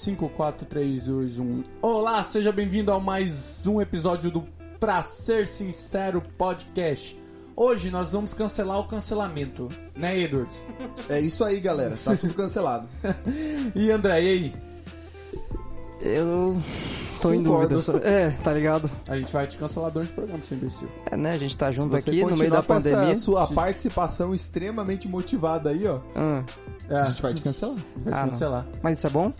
5, 4, 3, 2, 1. Olá, seja bem-vindo a mais um episódio do Pra Ser Sincero Podcast. Hoje nós vamos cancelar o cancelamento, né, Edwards? É isso aí, galera. Tá tudo cancelado. E André, e aí? Eu tô em Concordo. dúvida. sobre- É, tá ligado? A gente vai te cancelar durante o programa, seu imbecil. É, né? A gente tá Se junto você aqui no meio da com essa pandemia. sua Sim. participação extremamente motivada aí, ó, Ah, É, a gente vai te cancelar. vai te Ah, não. cancelar. mas isso é bom?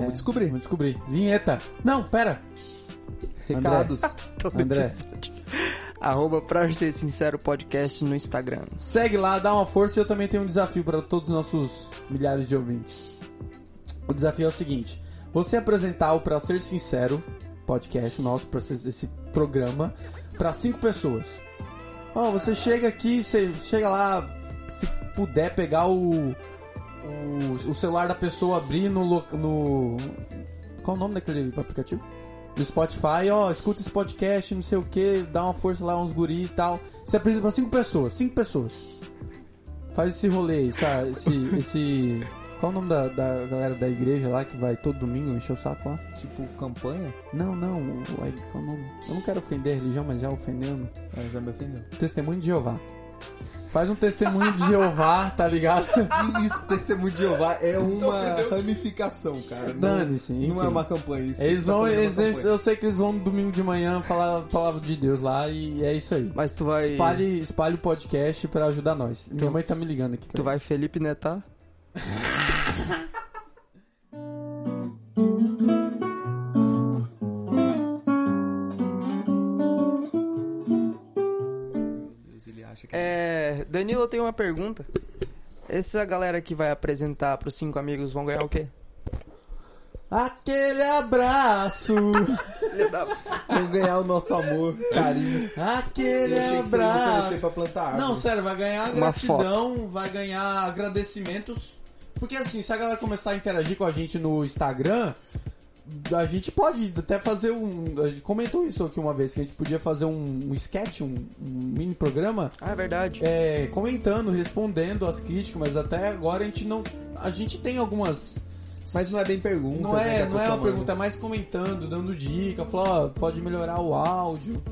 Vamos É, descobrir. Vamos descobrir. Vinheta. Não, pera. Recados. André. Arroba pra ser sincero podcast no Instagram. Segue lá, dá uma força e eu também tenho um desafio para todos os nossos milhares de ouvintes. O desafio é o seguinte: você apresentar o Pra Ser Sincero podcast nosso, pra ser esse programa, para cinco pessoas. Ó, você chega aqui, você chega lá, se puder pegar o, o, o celular da pessoa, abrir no, no. Qual o nome daquele aplicativo? Do Spotify, ó, escuta esse podcast, não sei o que, dá uma força lá, uns guri e tal. Você apresenta pra cinco pessoas, cinco pessoas. Faz esse rolê aí, sabe? Esse. esse... Qual o nome da, da galera da igreja lá que vai todo domingo encher o saco lá? Tipo, campanha? Não, não, qual o nome? Eu não quero ofender a religião, mas já ofendendo. Ah, já me ofendeu. Testemunho de Jeová. Faz um testemunho de Jeová, tá ligado? E isso, testemunho de Jeová, é uma ramificação, cara. Dane-se, não é uma campanha. Isso Eles tá vão, eles, eu sei que eles vão no domingo de manhã falar a palavra de Deus lá e é isso aí. Mas tu vai. Espalhe, espalhe o podcast pra ajudar nós. Minha mãe tá me ligando aqui. Tu vai Felipe Netar? acha que É. Danilo, eu tenho uma pergunta. Essa galera que vai apresentar pros cinco amigos vão ganhar o quê? Aquele abraço, vão ganhar o nosso amor, carinho. aquele abraço. pra plantar árvore. Não, sério, vai ganhar Uma gratidão, vai ganhar agradecimentos. Porque assim, se a galera começar a interagir com a gente no Instagram, a gente pode até fazer um. A gente comentou isso aqui uma vez, que a gente podia fazer um, um sketch, um, um mini programa Ah, é verdade. é, comentando, respondendo as críticas, mas até agora a gente não. A gente tem algumas. Mas não é bem pergunta. Não né, é, a não é uma pergunta, é manda. mais comentando, dando dica, falando, ó, pode melhorar o áudio.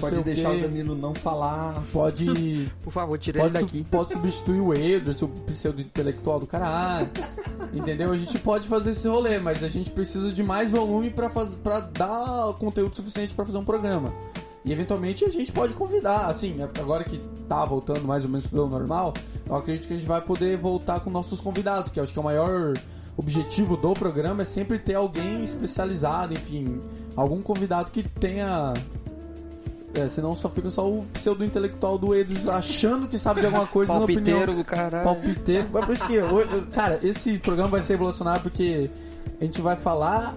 Pode o deixar quê. o Danilo não falar. Pode. Por favor, tira ele Pode, daqui. su- pode substituir o Edwards, o pseudo intelectual do caralho. Entendeu? A gente pode fazer esse rolê, mas a gente precisa de mais volume pra, faz, pra dar conteúdo suficiente pra fazer um programa. E eventualmente a gente pode convidar, assim, agora que tá voltando mais ou menos pro normal, eu acredito que a gente vai poder voltar com nossos convidados, que eu acho que é o maior objetivo do programa é sempre ter alguém especializado, enfim, algum convidado que tenha é, senão só fica só o pseudo-intelectual do Edwards achando que sabe de alguma coisa na Palpiteiro opinião. do caralho. Palpiteiro. Mas por isso que, cara, esse programa vai ser revolucionário porque a gente vai falar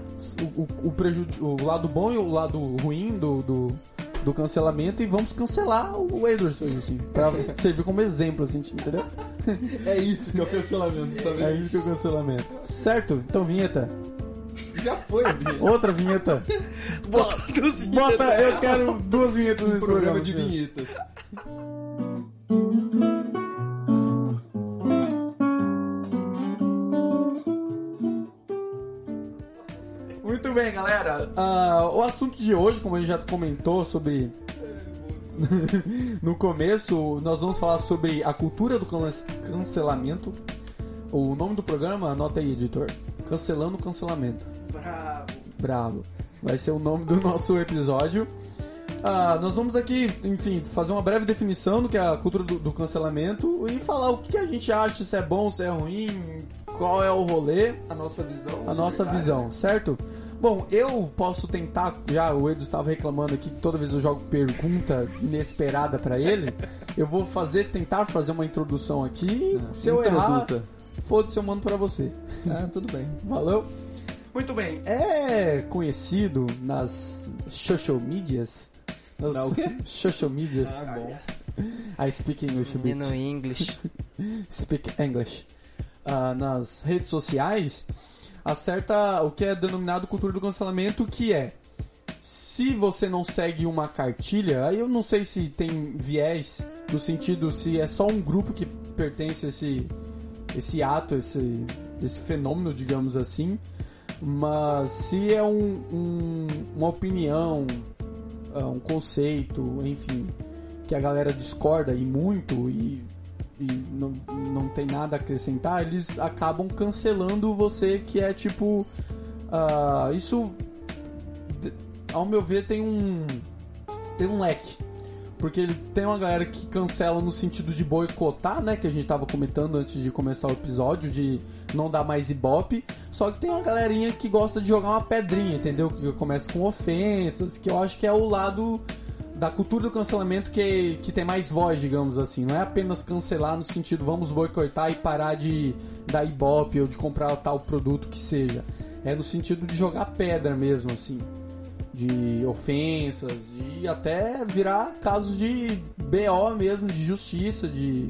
o, o, o, preju- o lado bom e o lado ruim do, do, do cancelamento e vamos cancelar o Edwards, assim, pra servir como exemplo, assim, entendeu? É isso que é o cancelamento, tá vendo? É isso que é o cancelamento. Certo? Então, vinheta. Já foi, Vinheta. Outra vinheta. Bota duas Bota, eu quero duas vinhetas Um nesse programa programa. de vinhetas. Muito bem, galera. Ah, o assunto de hoje, como a gente já comentou sobre. no começo, nós vamos falar sobre a cultura do can- cancelamento. O nome do programa, anota aí, editor. Cancelando o cancelamento. Bravo. Bravo. Vai ser o nome do nosso episódio. Ah, nós vamos aqui, enfim, fazer uma breve definição do que é a cultura do, do cancelamento e falar o que a gente acha, se é bom, se é ruim, qual é o rolê A nossa visão. a nossa verdade. visão, certo? Bom, eu posso tentar, já o Edu estava reclamando aqui que toda vez eu jogo pergunta inesperada pra ele, eu vou fazer, tentar fazer uma introdução aqui, Ah, se eu errar. Foda-se, eu mando pra você. Ah, tudo bem. Valeu? Muito bem, é conhecido nas social medias, nas Na o quê? social medias, Ah, bom. I speak English a bit. Menino English. Speak English. Ah, nas redes sociais, acerta o que é denominado cultura do cancelamento, que é se você não segue uma cartilha, aí eu não sei se tem viés no sentido se é só um grupo que pertence a esse, esse ato, esse, esse fenômeno, digamos assim. Mas se é um, um- uma opinião, ah, um conceito, enfim, que a galera discorda e muito e, e não, não tem nada a acrescentar, eles acabam cancelando você que é tipo. ah, isso, ao meu ver, tem um. tem um leque. Porque tem uma galera que cancela no sentido de boicotar, né? Que a gente tava comentando antes de começar o episódio, de não dar mais ibope. Só que tem uma galerinha que gosta de jogar uma pedrinha, entendeu? Que começa com ofensas, que eu acho que é o lado da cultura do cancelamento que, que tem mais voz, digamos assim. Não é apenas cancelar no sentido vamos boicotar e parar de dar ibope ou de comprar tal produto que seja. É no sentido de jogar pedra mesmo, assim de ofensas e até virar casos de BO mesmo, de justiça, de,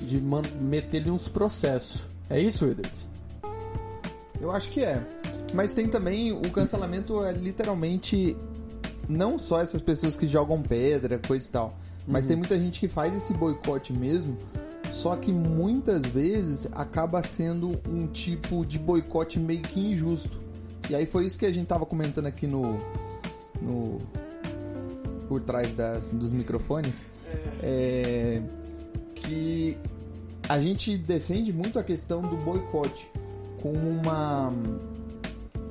de meter-lhe uns processos. É isso, Edward? Eu acho que é. Mas tem também o cancelamento é literalmente não só essas pessoas que jogam pedra, coisa e tal, mas tem muita gente que faz esse boicote mesmo. Só que muitas vezes acaba sendo um tipo de boicote meio que injusto. E aí foi isso que a gente tava comentando aqui no. No por trás das, dos microfones. É, que a gente defende muito a questão do boicote como uma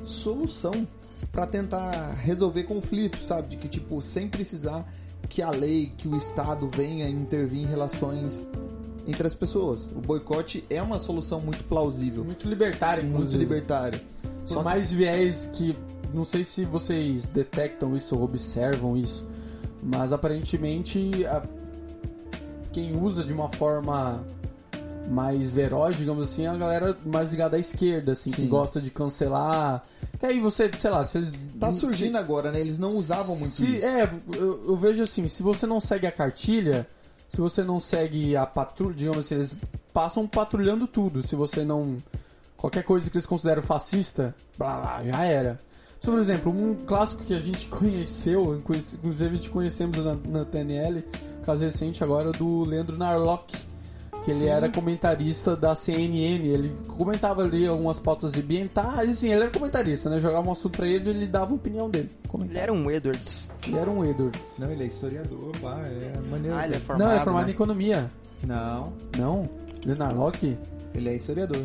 solução para tentar resolver conflitos, sabe? De que tipo sem precisar que a lei, que o Estado venha intervir em relações entre as pessoas. O boicote é uma solução muito plausível, Muito libertário, muito inclusive. libertária. Por Só mais viés que. Não sei se vocês detectam isso ou observam isso, mas aparentemente a- quem usa de uma forma mais veroz, digamos assim, é a galera mais ligada à esquerda, assim, que Sim. gosta de cancelar. Que aí você, sei lá, se eles. Tá surgindo se- agora, né? Eles não usavam muito se- isso. É, eu, eu vejo assim, se você não segue a cartilha, se você não segue a patrulha, digamos assim, eles passam patrulhando tudo. Se você não. Qualquer coisa que eles consideram fascista, blá, blá, já era. Por exemplo, um clássico que a gente conheceu, conhece- inclusive a gente conhecemos na, na TNL, caso recente agora, é do Leandro Narlock. Que ele Sim. era comentarista da CNN, ele comentava ali algumas pautas ambientais, assim, ele era comentarista, né? Jogava um assunto pra ele e ele dava a opinião dele. Ele era um Edwards. Ele era um Edward. Não, ele é historiador, pá, é maneiro. Ah, ele é formado. não, ele é formado né? em economia. Não, Não? Leonardo Locke? ele é historiador.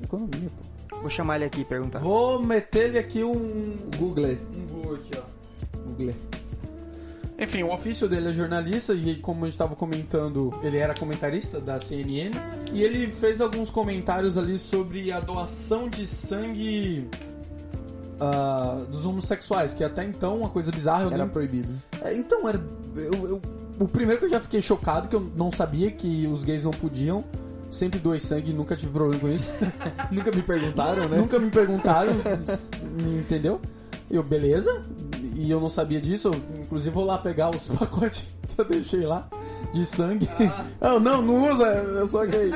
Economia, pô. Vou chamar ele aqui e perguntar. Vou meter ele aqui um. Google, Um Google aqui, ó. Google. Enfim, o ofício dele é jornalista e como a gente estava comentando, ele era comentarista da CNN e ele fez alguns comentários ali sobre a doação de sangue ah, dos homossexuais, que até então uma coisa bizarra. Era proibido. É, Então, era. Eu, eu- o primeiro que eu já fiquei chocado, que eu não sabia que os gays não podiam. Sempre doei sangue e nunca tive problema com isso. Nunca me perguntaram, né? Nunca me perguntaram, entendeu? Eu, beleza? E eu não sabia disso. Eu, inclusive, vou lá pegar os pacotes que eu deixei lá de sangue. Ah, não, não usa, eu sou gay.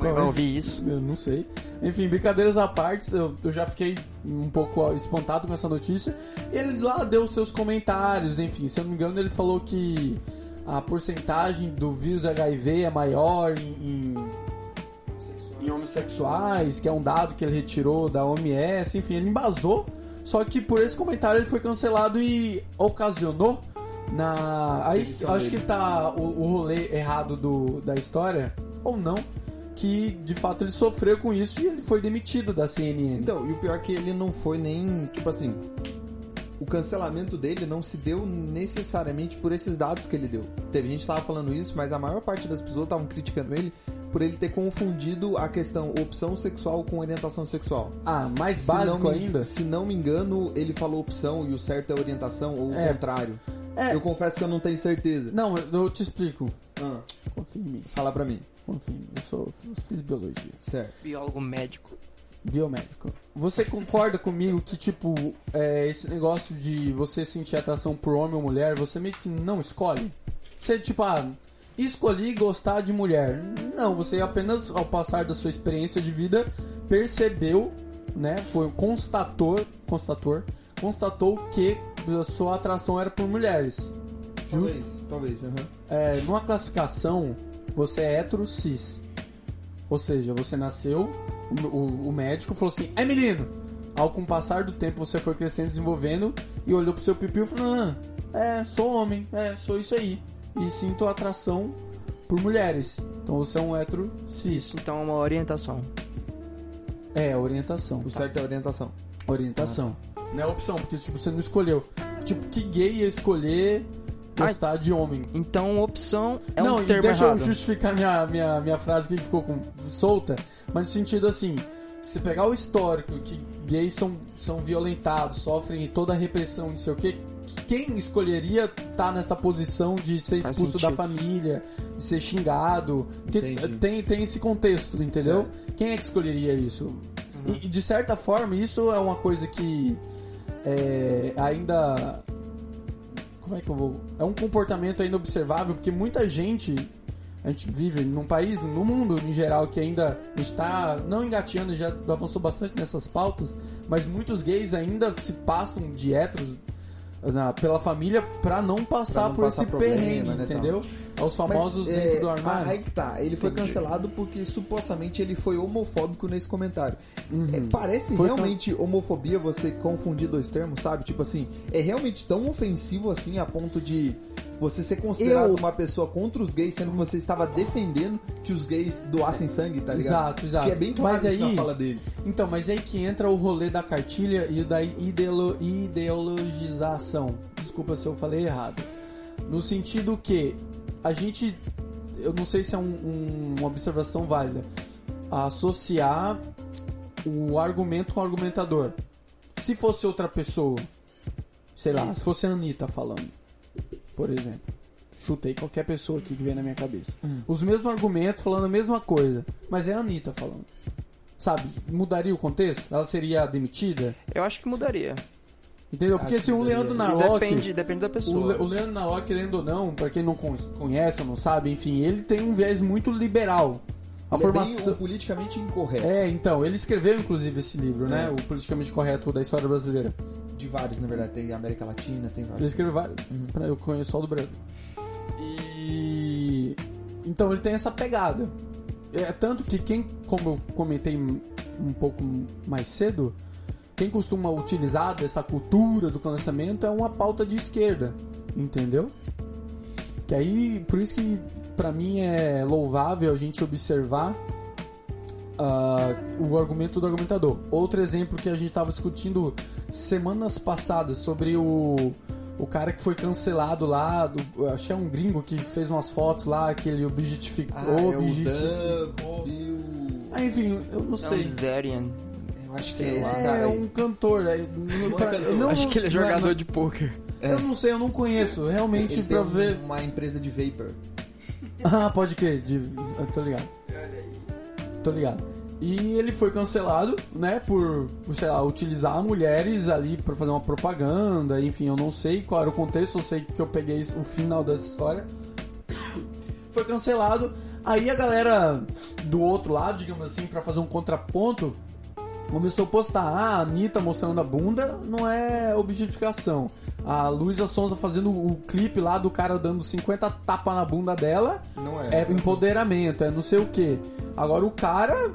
Mãe vai ouvir isso. Eu não sei. Enfim, brincadeiras à parte, eu, eu já fiquei um pouco espantado com essa notícia. Ele lá deu os seus comentários, enfim, se eu não me engano, ele falou que a porcentagem do vírus HIV é maior em, em, em homossexuais, que é um dado que ele retirou da OMS, enfim, ele embasou. Só que por esse comentário ele foi cancelado e ocasionou na. Aí acho que tá o, o rolê errado do, da história, ou não, que de fato ele sofreu com isso e ele foi demitido da CNN. Então, e o pior é que ele não foi nem, tipo assim, o cancelamento dele não se deu necessariamente por esses dados que ele deu. Teve gente que tava falando isso, mas a maior parte das pessoas estavam criticando ele por ele ter confundido a questão opção sexual com orientação sexual. ah, mais Se não básico me- ainda? Se não me engano, ele falou opção e o certo é orientação ou É. o contrário. É. Eu confesso que eu não tenho certeza. Não, eu eu te explico. Ah, Confia em mim. fala pra mim. Confia em mim. Eu, sou, eu fiz biologia. Certo. Biólogo médico. Biomédico. Você concorda comigo que, tipo, é, esse negócio de você sentir atração por homem ou mulher, você meio que não escolhe? Você, tipo, ah, escolhi gostar de mulher. Não, você apenas, ao passar da sua experiência de vida, percebeu, né, foi constator, constator, constatou que a sua atração era por mulheres. Justo? Talvez, talvez, aham. É, numa classificação, você é hétero cis. Ou seja, você nasceu o, o- o médico falou assim: é menino! Ao com o passar do tempo você foi crescendo, desenvolvendo e olhou pro seu pipi e falou: ah, é, sou homem, é, sou isso aí. E sinto atração por mulheres. Então você é um hétero cis. Então é uma orientação. É, orientação. O certo é orientação. Orientação. Não é opção, porque tipo, você não escolheu. Tipo, que gay ia escolher gostar de homem? Então opção é não, um termo deixa errado. eu justificar minha, minha, minha frase que ficou com- solta, mas no sentido assim, se pegar o histórico que gays são, são violentados, sofrem toda a repressão, não sei o que, quem escolheria estar nessa posição de ser Faz expulso da família, de ser xingado? Tem, tem esse contexto, entendeu? Quem é que escolheria isso? E, e, de certa forma, isso é uma coisa que é, ainda. Como é que eu vou. É um comportamento ainda observável, porque muita gente. A gente vive num país, no mundo em geral, que ainda está não engateando, já avançou bastante nessas pautas, mas muitos gays ainda se passam de héteros na- pela família pra não passar Pra não por passar esse perrengue, né, entendeu? Aos famosos Mas, dentro é, do armário. Aí que tá, ele foi cancelado porque supostamente ele foi homofóbico nesse comentário. Uhum. É, parece Foi realmente homofobia você confundir dois termos, sabe? Tipo assim, é realmente tão ofensivo assim a ponto de você ser considerado Eu- uma pessoa contra os gays, sendo que você estava defendendo que os gays doassem sangue, tá ligado? Exato, exato. Que é bem claro Mas aí- na fala dele. Então, mas aí que entra o rolê da cartilha e o da ideolo- ideologização. Desculpa se eu falei errado. No sentido que a gente. Eu não sei se é um- um- uma observação válida. Associar o argumento com o argumentador. Se fosse outra pessoa, sei lá, se fosse a Anitta falando, por exemplo. Chutei qualquer pessoa aqui que vem na minha cabeça. Os mesmos argumentos falando a mesma coisa, mas é a Anitta falando. Sabe? Mudaria o contexto? Ela seria demitida? Eu acho que mudaria. Entendeu? Porque que o. Leandro E Narlock. depende, depende da pessoa. o Leandro Narlock, querendo ou não, pra quem não con- conhece ou não sabe, enfim, ele tem um viés muito liberal. A Ele é bem formação. o politicamente incorreto. É, então, ele escreveu inclusive esse livro, né? O Politicamente Correto da História Brasileira. De vários, na verdade. Tem América Latina, tem Ele vários. escreveu vários. Pra- Eu conheço só o do Brasil. E. Então ele tem essa pegada. É tanto que quem, como eu comentei um pouco mais cedo, quem costuma utilizar dessa cultura do cancelamento é uma pauta de esquerda, entendeu? Que aí, por isso que pra mim é louvável a gente observar ah, o argumento do argumentador. Outro exemplo que a gente estava discutindo semanas passadas sobre o, o cara que foi cancelado lá, do- acho que é um gringo que fez umas fotos lá que ele objetificou. Ah, é o objetificou. Ah, enfim, eu não É sei. Eu acho que é esse cara É aí. um cantor. É, não, é cantor. não- acho que ele é não jogador não- de pôquer. Eu não sei, eu não conheço. Realmente, Ele pra tem ver. uma empresa de vapor. Ah, pode crer. De... eu Tô ligado. Tô ligado. E ele foi cancelado, né, por, por, sei lá, utilizar mulheres ali pra fazer uma propaganda, enfim, eu não sei qual era o contexto, eu sei que eu peguei o final dessa história. Foi cancelado. Aí a galera do outro lado, digamos assim, pra fazer um contraponto, começou a postar, ah, a Anitta mostrando a bunda não é objetificação. A Luísa Sonza fazendo o clipe lá do cara dando 50 tapas na bunda dela Não é. é empoderamento, é não sei o que. Agora o cara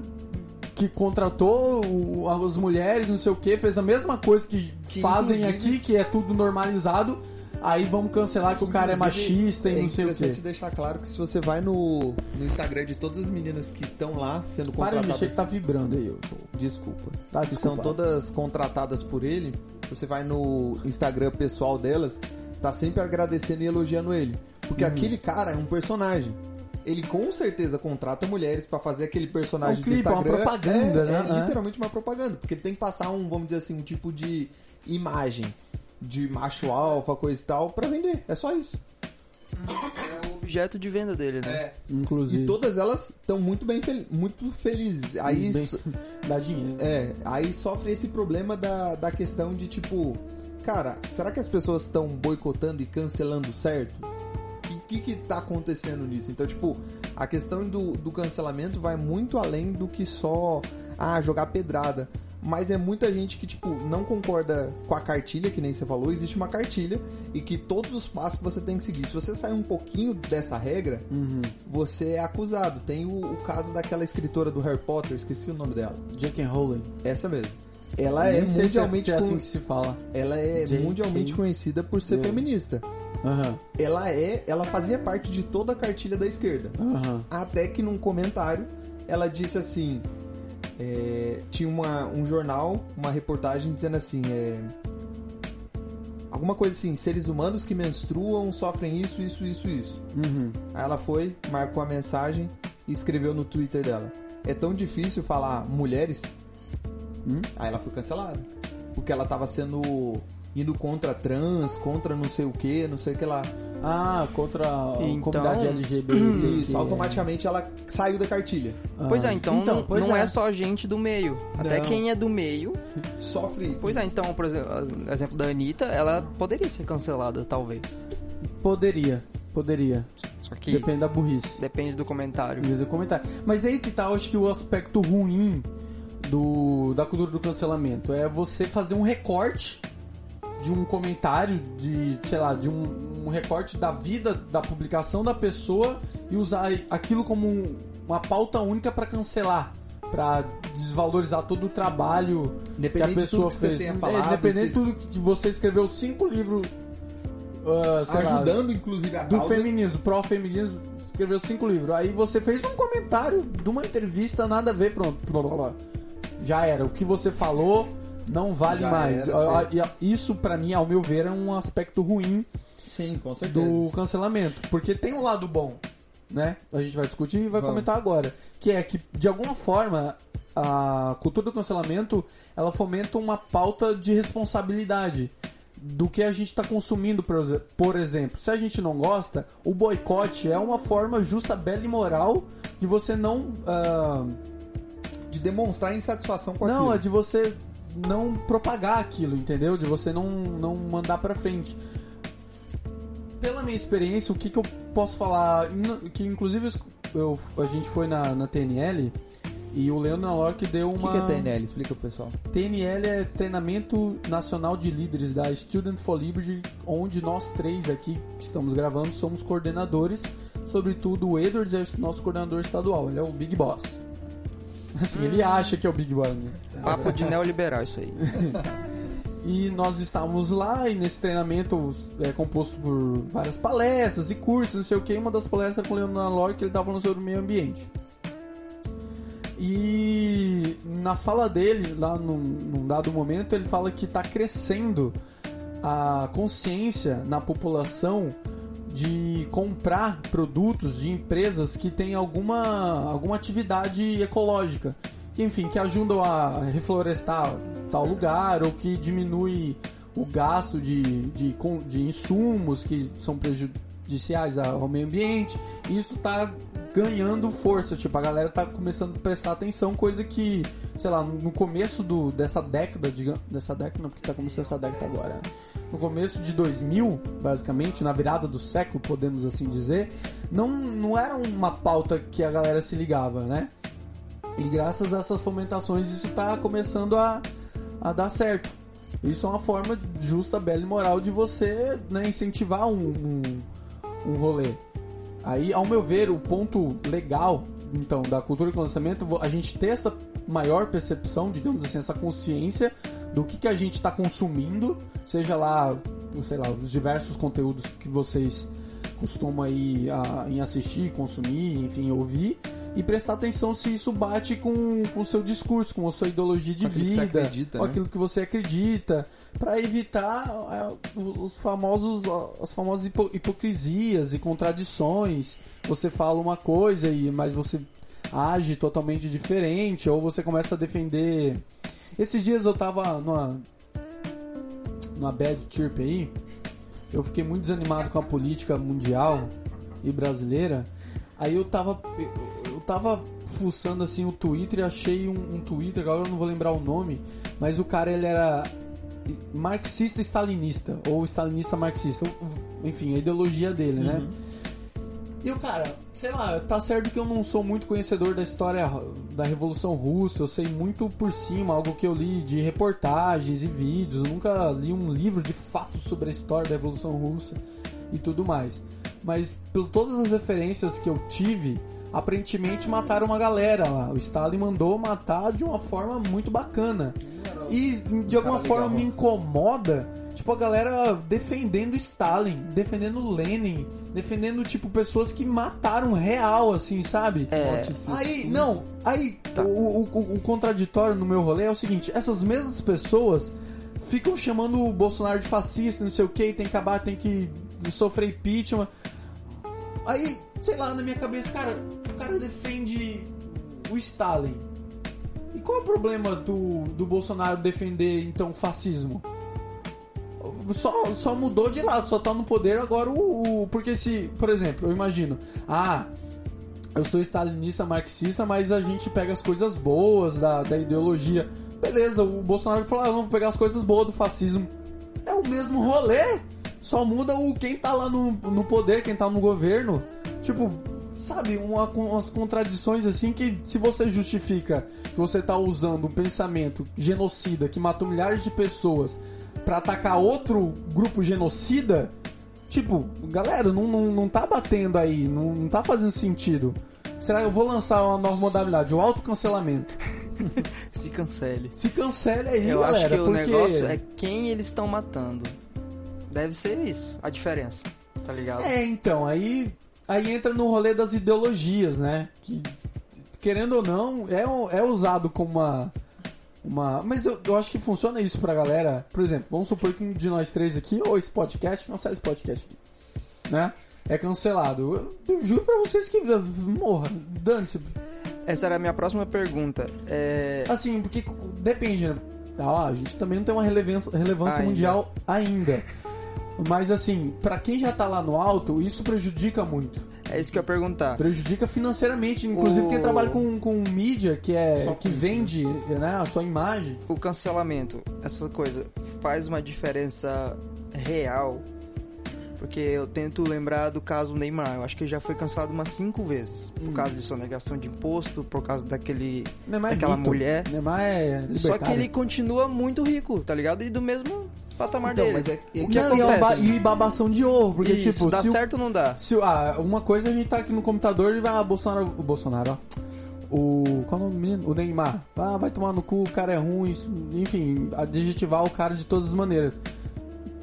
que contratou as mulheres, não sei o que, fez a mesma coisa que, Que, fazem aqui, que é tudo normalizado. Aí vamos cancelar que o cara é machista e é não sei o interessante que. deixar claro que se você vai no, no Instagram de todas as meninas que estão lá sendo Para contratadas... que tá vibrando aí, eu. Desculpa. Tá, que são todas contratadas por ele, você vai no Instagram pessoal delas, tá sempre agradecendo e elogiando ele. Porque Uhum. aquele cara é um personagem. Ele com certeza contrata mulheres pra fazer aquele personagem É um do clipe, uma Instagram. propaganda, é, né? É É. literalmente uma propaganda. Porque ele tem que passar um, vamos dizer assim, um tipo de imagem de macho alfa, coisa e tal, pra vender. É só isso. É o objeto de venda dele, né? É. Inclusive. E todas elas estão muito bem fel- muito felizes. Aí Bem- so- Dá dinheiro. É, aí sofre esse problema da, da questão de tipo, cara, será que as pessoas estão boicotando e cancelando certo? O que, que que tá acontecendo nisso? Então, tipo, a questão do, do cancelamento vai muito além do que só, ah, jogar pedrada. Mas é muita gente que, tipo, não concorda com a cartilha, que nem você falou. Existe uma cartilha e que todos os passos que você tem que seguir. Se você sair um pouquinho dessa regra, Uhum. você é acusado. Tem o, o caso daquela escritora do Harry Potter, esqueci o nome dela. J.K. Rowling. Essa mesmo. Ela Nem é mundialmente se é assim que se fala. ela é J.K. mundialmente conhecida por ser Rowling. feminista. Aham, Ela é, ela fazia parte de toda a cartilha da esquerda. aham. Até que num comentário ela disse assim: é, tinha uma, um jornal, uma reportagem dizendo assim: é, alguma coisa assim, seres humanos que menstruam sofrem isso, isso, isso, isso. Uhum. Aí ela foi, marcou a mensagem e escreveu no Twitter dela: é tão difícil falar mulheres? Hum? Aí ela foi cancelada. Porque ela tava sendo. Indo contra trans, contra não sei o que, não sei o que lá. Ah, contra a Então- comunidade LGBT. Isso, automaticamente ela saiu da cartilha. Pois é, então, não, pois não é. só gente do meio. Até Não. quem é do meio. Sofre. Pois é, então, por exemplo, exemplo da Anitta, ela poderia ser cancelada, talvez. Poderia, poderia. Só que Depende da burrice. depende do comentário. do comentário. Mas aí que tá, acho que o aspecto ruim do, da cultura do cancelamento é você fazer um recorte de um comentário, de, sei lá, de um, um recorte da vida, da publicação da pessoa e usar aquilo como um- uma pauta única pra cancelar. Pra desvalorizar todo o trabalho que a Independente de tudo pessoa que você fez. tenha É, falado, Independente de tudo que você escreveu cinco livros ah, sei lá, ajudando inclusive a do causa. feminismo, pró-feminismo, escreveu cinco livros. Aí você fez um comentário de uma entrevista, nada a ver, pronto. blá, blá, blá. Já era. O que você falou não vale Já mais. era, Isso, pra mim, ao meu ver, é um aspecto ruim Sim, com certeza. do cancelamento. Porque tem um lado bom, né? A gente vai discutir e vai Vamos. comentar agora. Que é que, de alguma forma, a cultura do cancelamento, ela fomenta uma pauta de responsabilidade do que a gente está consumindo, por exe- por exemplo. Se a gente não gosta, o boicote é uma forma justa, bela e moral de você não... ah, De demonstrar insatisfação com não, é aquilo. de você não propagar aquilo, entendeu? De você não, não mandar pra frente. Pela minha experiência, o que, que eu posso falar? Que inclusive eu, a gente foi na, na TNL e o Leandro Nalorque deu O uma. que, que é TNL? Explica pro pessoal. TNL é Treinamento Nacional de Líderes da Student for Liberty, onde nós três aqui que estamos gravando somos coordenadores. Sobretudo o Edwards é o nosso coordenador estadual, ele é o Big Boss. Assim, ele acha que é o Big Boss. Né? Papo de neoliberal isso aí. E nós estávamos lá e nesse treinamento é composto por várias palestras e cursos, não sei o que. Uma das palestras com o Leonardo Lore que ele estava falando sobre o meio ambiente. E na fala dele, lá num, num dado momento, ele fala que está crescendo a consciência na população de comprar produtos de empresas que têm alguma, alguma atividade ecológica. Que, enfim, que ajudam a reflorestar tal lugar ou que diminui o gasto de, de, de insumos que são prejudiciais ao meio ambiente. Isso tá ganhando força, tipo, a galera tá começando a prestar atenção, coisa que, sei lá, no começo do, dessa década, diga- dessa década, não, porque tá começando essa década agora, né? no começo de 2000, basicamente, na virada do século, podemos assim dizer, não, não era uma pauta que a galera se ligava, né? E graças a essas fomentações isso tá começando a, a dar certo. Isso é uma forma justa, bela e moral de você né, incentivar um, um, um rolê. Aí, ao meu ver, o ponto legal, então, da cultura de lançamento, a gente ter essa maior percepção, digamos assim, essa consciência do que, que a gente está consumindo, seja lá, sei lá, os diversos conteúdos que vocês costumam aí a, em assistir, consumir, enfim, ouvir, e prestar atenção se isso bate com o seu discurso, com a sua ideologia de aquilo vida, acredita, com né? aquilo que você acredita, para evitar é, os os famosos as famosas hipo- hipocrisias e contradições. Você fala uma coisa e mas você age totalmente diferente ou você começa a defender. Esses dias eu tava numa numa bad chirp aí, eu fiquei muito desanimado com a política mundial e brasileira. Aí eu tava tava fuçando assim o Twitter e achei um, um Twitter, agora eu não vou lembrar o nome, mas o cara ele era marxista stalinista ou stalinista marxista, ou- enfim, a ideologia dele, né? E eu, cara, sei lá, tá certo que eu não sou muito conhecedor da história da Revolução Russa, eu sei muito por cima, algo que eu li de reportagens e vídeos, eu nunca li um livro de fato sobre a história da Revolução Russa e tudo mais. Mas por todas as referências que eu tive, aparentemente mataram uma galera lá. O Stalin mandou matar de uma forma muito bacana. E de alguma forma me incomoda, tipo, a galera defendendo Stalin, defendendo Lenin, defendendo, tipo, pessoas que mataram real, assim, sabe? É. Aí, não, aí Tá. o, o- o- contraditório no meu rolê é o seguinte: essas mesmas pessoas ficam chamando o Bolsonaro de fascista, não sei o que, tem que acabar, tem que sofrer impeachment. Aí, sei lá, na minha cabeça, cara, cara defende o Stalin. E qual é o problema do, do Bolsonaro defender, então, o fascismo? Só, só mudou de lado, só tá no poder agora o, o. Porque se, por exemplo, eu imagino, ah, eu sou stalinista, marxista, mas a gente pega as coisas boas da, da ideologia. Beleza, o Bolsonaro falou, ah, vamos pegar as coisas boas do fascismo. É o mesmo rolê, só muda o quem tá lá no, no poder, quem tá no governo. Tipo, sabe, uma, umas contradições assim que se você justifica que você tá usando um pensamento genocida que matou milhares de pessoas pra atacar outro grupo genocida, Tipo, galera, não, não, não tá batendo aí, não, não tá fazendo sentido. Será que eu vou lançar uma nova modalidade, o autocancelamento? se cancele. Se cancele aí, Eu galera, acho que o porque... negócio é quem eles estão matando. Deve ser isso, a diferença. Tá ligado? É, então, aí, aí entra no rolê das ideologias, né? Que, querendo ou não, é, é usado como uma... uma mas eu, eu acho que funciona isso pra galera. Por exemplo, vamos supor que um de nós três aqui, ou esse podcast, cancela esse podcast aqui. Né? É cancelado. Eu, eu juro pra vocês que... Morra, dane-se. Essa era a minha próxima pergunta. É... Assim, porque depende, né? Ah, a gente também não tem uma relevância, relevância Ainda. mundial ainda. Mas assim, pra quem já tá lá no alto, isso prejudica muito. É isso que eu ia perguntar. Prejudica financeiramente, inclusive O- quem trabalha com, com mídia, que é Só que vende né, a sua imagem. O cancelamento, essa coisa, faz uma diferença real? Porque eu tento lembrar do caso Neymar. Eu acho que ele já foi cancelado umas cinco vezes. Por Hum. causa de sonegação de imposto, por causa daquele. Neymar é Daquela mito. mulher. Neymar é libertário. Só que ele continua muito rico, tá ligado? E do mesmo patamar Então, dele. mas é- é o que Não, é acontece? e babação de ovo, porque Isso, tipo, dá se o- certo ou não dá? Se, ah, uma coisa a gente tá aqui no computador e vai, ah, Bolsonaro, o Bolsonaro, ó. O, qual é o nome do menino? O Neymar. Ah, vai tomar no cu, o cara é ruim, isso- enfim, adjetivar o cara de todas as maneiras.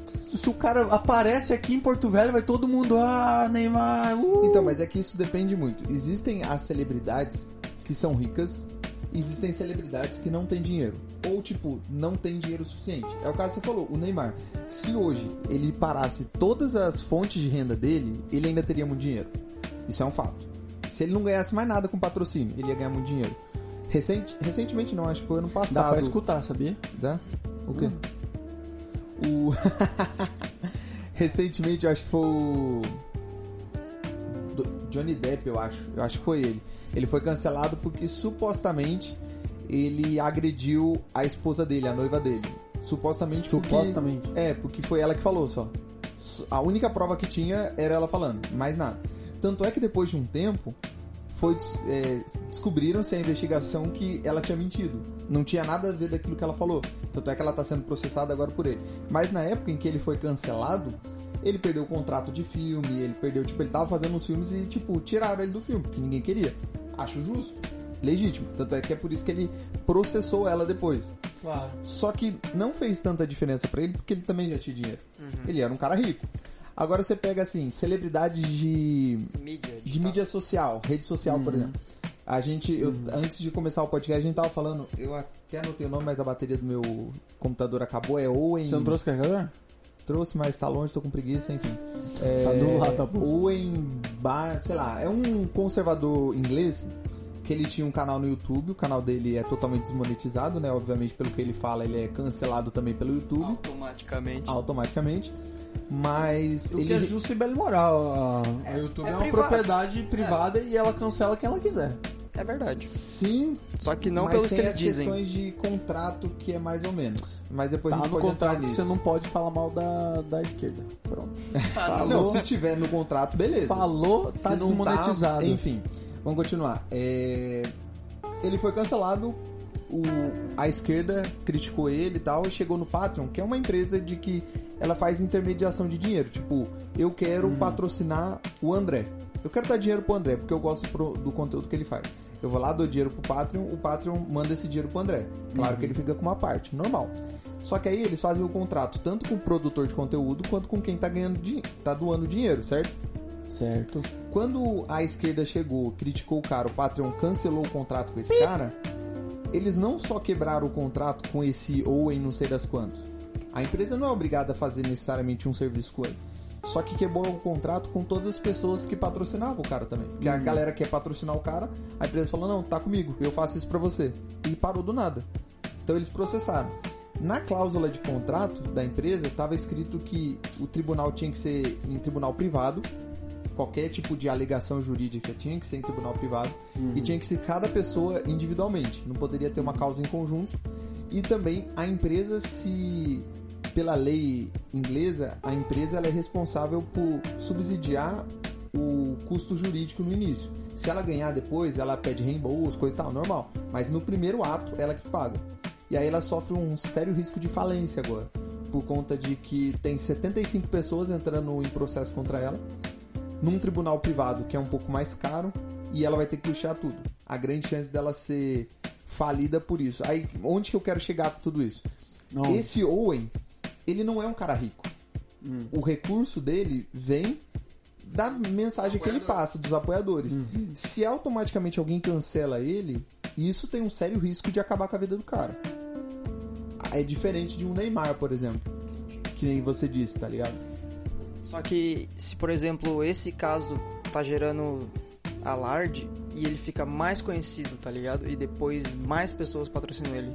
Se, se o cara aparece aqui em Porto Velho, vai todo mundo, ah, Neymar, uh. Então, mas é que isso depende muito. Existem as celebridades que são ricas, existem celebridades que não têm dinheiro. Ou, tipo, não tem dinheiro suficiente. É o caso que você falou, o Neymar. Se hoje ele parasse todas as fontes de renda dele, ele ainda teria muito dinheiro. Isso é um fato. Se ele não ganhasse mais nada com patrocínio, ele ia ganhar muito dinheiro. Recente, recentemente não, acho que foi ano Dá passado. pra escutar, sabia? Dá? O quê? O. Recentemente, eu acho que foi o. Johnny Depp, eu acho. Eu acho que foi ele. Ele foi cancelado porque supostamente ele agrediu a esposa dele, a noiva dele. Supostamente porque- Supostamente. É, porque foi ela que falou só. A única prova que tinha era ela falando, mais nada. Tanto é que depois de um tempo, foi é, descobriram-se a investigação que ela tinha mentido. Não tinha nada a ver daquilo que ela falou. Tanto é que ela está sendo processada agora por ele. Mas na época em que ele foi cancelado, ele perdeu o contrato de filme, ele perdeu, tipo, ele tava fazendo uns filmes e, tipo, tiraram ele do filme, porque ninguém queria. Acho justo. Legítimo. Tanto é que é por isso que ele processou ela depois. Claro. Só que não fez tanta diferença pra ele porque ele também já tinha dinheiro. Ele era um cara rico. Agora você pega assim, celebridades de, Mídia. de mídia social, rede social, por Uhum. exemplo. A gente, eu- antes de começar o podcast, a gente tava falando, eu até anotei o nome, mas a bateria do meu computador acabou, é Owen. Você não trouxe carregador? Trouxe, mas tá longe, tô com preguiça, enfim. É, Tá do lado da boca. Owen Bar, sei lá, é um conservador inglês que ele tinha um canal no YouTube, o canal dele é totalmente desmonetizado, né? Obviamente, pelo que ele fala, ele é cancelado também pelo YouTube, Automaticamente. automaticamente. Mas O ele que é justo e belo e moral. A, a YouTube é, é uma privado. propriedade privada e ela cancela quem ela quiser. É verdade. Sim, Só que não mas pelos tem que eles as dizem. questões de contrato que é mais ou menos. Mas depois Tá a gente no pode entrar contrato você não pode falar mal da, da esquerda. Pronto. Falou, Não, se tiver no contrato, beleza. falou Se tá desmonetizado. enfim, vamos continuar. É, Ele foi cancelado, o... a esquerda criticou ele e tal, e chegou no Patreon, que é uma empresa de que ela faz intermediação de dinheiro. Tipo, eu quero patrocinar o André. Eu quero dar dinheiro pro André, porque eu gosto pro- do conteúdo que ele faz. Eu vou lá, dou dinheiro pro Patreon, o Patreon manda esse dinheiro pro André. Claro que ele fica com uma parte, normal. Só que aí eles fazem o contrato tanto com o produtor de conteúdo quanto com quem tá ganhando din- tá doando dinheiro, certo? Certo. Quando a esquerda chegou, criticou o cara, o Patreon cancelou o contrato com esse cara, eles não só quebraram o contrato com esse Owen não sei das quantos. A empresa não é obrigada a fazer necessariamente um serviço com ele. Só que quebrou o contrato com todas as pessoas que patrocinavam o cara também. Porque a galera quer patrocinar o cara, a empresa falou, não, tá comigo, eu faço isso pra você. E parou do nada. Então eles processaram. Na cláusula de contrato da empresa, estava escrito que o tribunal tinha que ser em tribunal privado, qualquer tipo de alegação jurídica tinha que ser em tribunal privado e tinha que ser cada pessoa individualmente, não poderia ter uma causa em conjunto. E também a empresa se pela lei inglesa, a empresa ela é responsável por subsidiar o custo jurídico no início. Se ela ganhar depois, ela pede reembolso, coisa e tal, normal. Mas no primeiro ato, ela que paga. E aí ela sofre um sério risco de falência agora. Por conta de que tem 75 pessoas entrando em processo contra ela. Num tribunal privado, que é um pouco mais caro. E ela vai ter que puxar tudo. A grande chance dela ser falida por isso. Aí, onde que eu quero chegar com tudo isso? Não. Esse Owen, ele não é um cara rico. O recurso dele vem da mensagem que ele passa, dos apoiadores. Se automaticamente alguém cancela ele, isso tem um sério risco de acabar com a vida do cara. É diferente de um Neymar, por exemplo. Que nem você disse, tá ligado? Só que se, por exemplo, esse caso tá gerando alarde e ele fica mais conhecido, tá ligado? E depois mais pessoas patrocinam ele.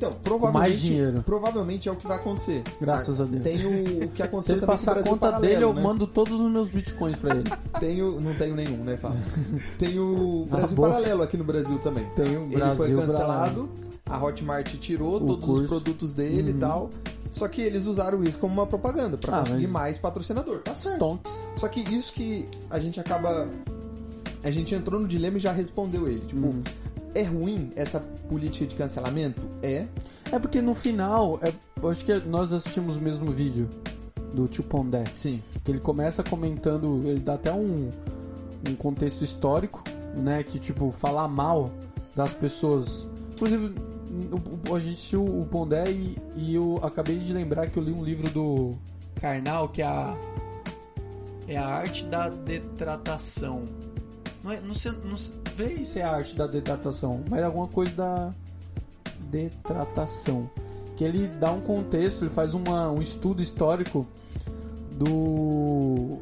Então, provavelmente, mais dinheiro. provavelmente é o que vai acontecer. Graças Ah, a Deus. Tem o, o que Se aconteceu ele também com o passar a conta Paralelo, dele, eu né? mando todos os meus bitcoins pra ele. Tenho, não tenho nenhum, né, Fábio? Tem o Ah, Brasil boa. Paralelo aqui no Brasil também. Tem o Ele Brasil foi cancelado, a Hotmart tirou O todos curso. os produtos dele e tal. Só que eles usaram isso como uma propaganda pra Ah, conseguir mais patrocinador. Tá certo. Tonks. Só que isso que a gente acaba. A gente entrou no dilema e já respondeu ele. Tipo, Uhum. É ruim essa política de cancelamento? É. É porque no final, é, acho que nós assistimos o mesmo vídeo do Tio Pondé. Sim. Que ele começa comentando, ele dá até um, um contexto histórico, né? Que tipo, falar mal das pessoas. Inclusive, a gente assistiu o Pondé e, e eu acabei de lembrar que eu li um livro do Karnal, que é a. É a arte da detratação. Não, é, não, sei, não vê se é a arte da detratação, mas é alguma coisa da detratação. Que ele dá um contexto, ele faz uma, um estudo histórico do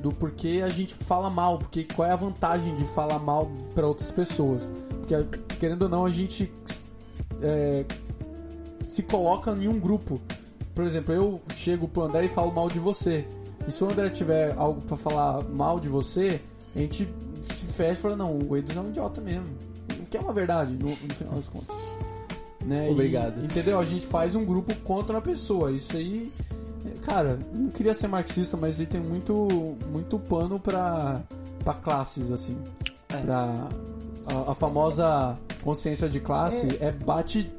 do porquê a gente fala mal, porque qual é a vantagem de falar mal para outras pessoas. Porque querendo ou não, a gente é, se coloca em um grupo. Por exemplo, eu chego pro André e falo mal de você. E se o André tiver algo para falar mal de você, a gente se fecha e fala, não, o Edson é um idiota mesmo. O que é uma verdade, no, no final das contas. Né? E- Obrigado. entendeu? A gente faz um grupo contra uma pessoa. Isso aí, cara, não queria ser marxista, mas aí tem muito, muito pano pra, pra classes, assim. É. Pra a, a famosa consciência de classe é, bate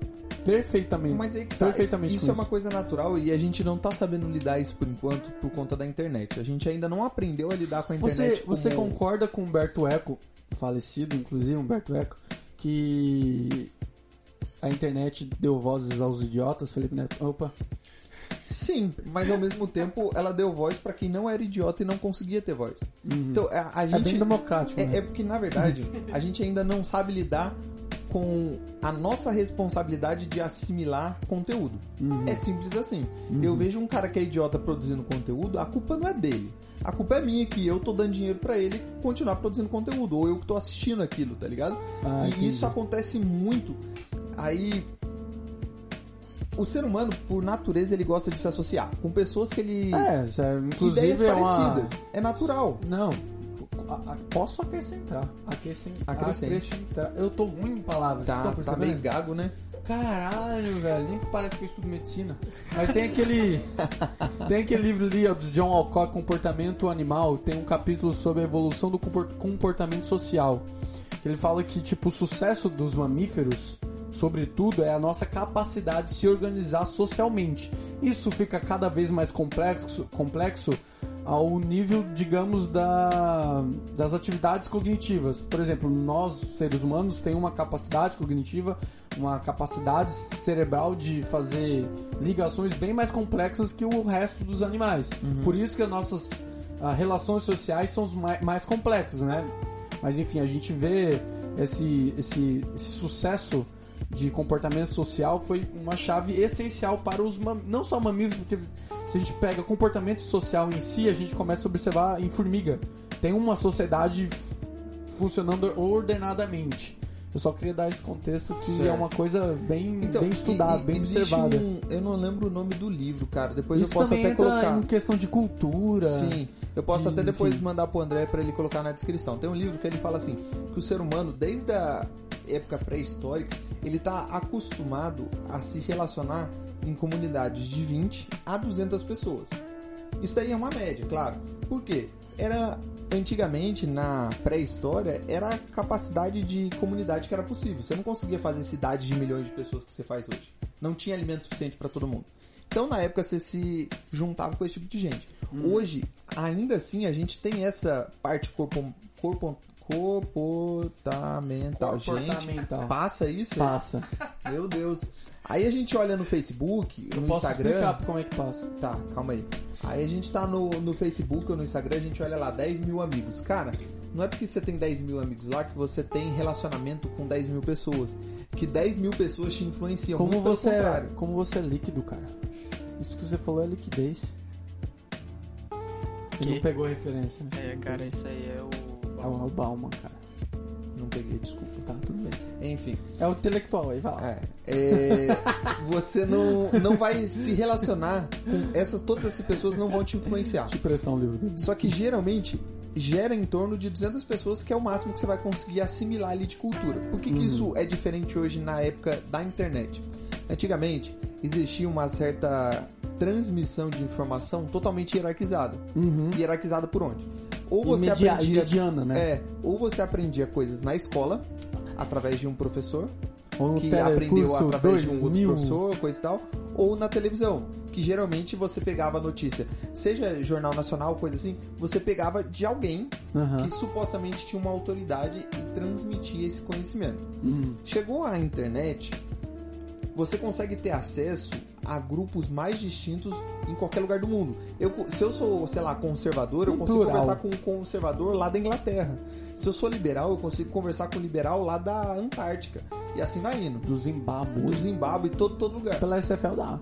perfeitamente. Mas que tá, perfeitamente isso é uma coisa natural e a gente não tá sabendo lidar isso por enquanto por conta da internet. A gente ainda não aprendeu a lidar com a internet. Você, você como- concorda com Humberto Eco, falecido inclusive, Humberto Eco, que a internet deu vozes aos idiotas, Felipe Neto? Opa. Sim, mas ao mesmo tempo ela deu voz pra quem não era idiota e não conseguia ter voz. Então a, a É gente bem democrático, é, né? é porque na verdade a gente ainda não sabe lidar com a nossa responsabilidade de assimilar conteúdo. Uhum. É simples assim. Eu vejo um cara que é idiota produzindo conteúdo, a culpa não é dele. A culpa é minha que eu tô dando dinheiro pra ele continuar produzindo conteúdo, ou eu que tô assistindo aquilo, tá ligado? Ah, e entendi. isso acontece muito. Aí o ser humano, por natureza, ele gosta de se associar com pessoas que ele É, é, inclusive ideias é uma... parecidas. É natural. Não, a- a- posso acrescentar. Acrescen, Acrescente. acrescentar. Eu tô ruim em palavras. Tá, tá meio percebendo? gago, né? Caralho, velho. Nem parece que eu estudo medicina. Mas tem aquele. tem aquele livro ali, ó, do John Alcott, Comportamento Animal. Tem um capítulo sobre a evolução do compor- comportamento social. Que ele fala que, tipo, o sucesso dos mamíferos, sobretudo, é a nossa capacidade de se organizar socialmente. Isso fica cada vez mais complexo, complexo ao nível, digamos, da, das atividades cognitivas. Por exemplo, nós, seres humanos, temos uma capacidade cognitiva, uma capacidade cerebral de fazer ligações bem mais complexas que o resto dos animais. Por isso que as nossas ah, relações sociais são os mai- mais complexas, né? Mas enfim, a gente vê esse, esse, esse sucesso de comportamento social foi uma chave essencial para os não só mamíferos, porque se a gente pega comportamento social em si, a gente começa a observar em formiga. Tem uma sociedade funcionando ordenadamente. Eu só queria dar esse contexto que Certo. é uma coisa bem, Então, bem estudada, e- e- bem observada. um- eu não lembro o nome do livro, cara. Depois Isso eu posso até entra colocar. em questão de cultura. Sim, eu posso de- até depois enfim. mandar pro André pra ele colocar na descrição. Tem um livro que ele fala assim, que o ser humano, desde a época pré-histórica, ele tá acostumado a se relacionar em comunidades de 20 a 200 pessoas. Isso daí é uma média, claro. Por quê? Era antigamente na pré-história era a capacidade de comunidade que era possível. Você não conseguia fazer cidades de milhões de pessoas que você faz hoje. Não tinha alimento suficiente para todo mundo. Então na época você se juntava com esse tipo de gente. Hoje, ainda assim, a gente tem essa parte corpo, corpo, comportamental. Comportamental. Gente, passa isso? Passa. Meu Deus. Aí a gente olha no Facebook, Eu no posso Instagram. explicar como é que passa. Tá, calma aí. Aí a gente tá no, no Facebook ou no Instagram, a gente olha lá, 10 mil amigos. Cara, não é porque você tem 10 mil amigos lá que você tem relacionamento com 10 mil pessoas. Que 10 mil pessoas te influenciam. Como você, é, como você é líquido, cara. Isso que você falou é liquidez. Ele Que? não pegou a referência, né? É, cara, isso aí é o. É o Bauman, cara. Não peguei, desculpa. Tá, tudo bem. Enfim, É o intelectual, aí vai lá. é, é, você não, não vai se relacionar com essas. Todas essas pessoas não vão te influenciar. Eu prestar um livro dele. Só que geralmente gera em torno de 200 pessoas, que é o máximo que você vai conseguir assimilar ali de cultura. Por que, que isso é diferente hoje na época da internet? Antigamente existia uma certa transmissão de informação totalmente hierarquizada. Uhum. Hierarquizada por onde? Ou você Imedia- aprendia imediana, né? É, ou você aprendia coisas na escola através de um professor Ou que aprendeu através de um outro 2000. professor, coisa e tal, ou na televisão, que geralmente você pegava a notícia, seja jornal nacional, coisa assim, você pegava de alguém Aham. que supostamente tinha uma autoridade e transmitia esse conhecimento. Uhum. Chegou a internet, você consegue ter acesso a grupos mais distintos em qualquer lugar do mundo. Eu, se eu sou, sei lá, conservador, eu consigo plural. conversar com um conservador lá da Inglaterra. Se eu sou liberal, eu consigo conversar com um liberal lá da Antártica. E assim vai indo. Do Zimbábue. Do Zimbábue, todo, todo lugar. Pela SFL dá.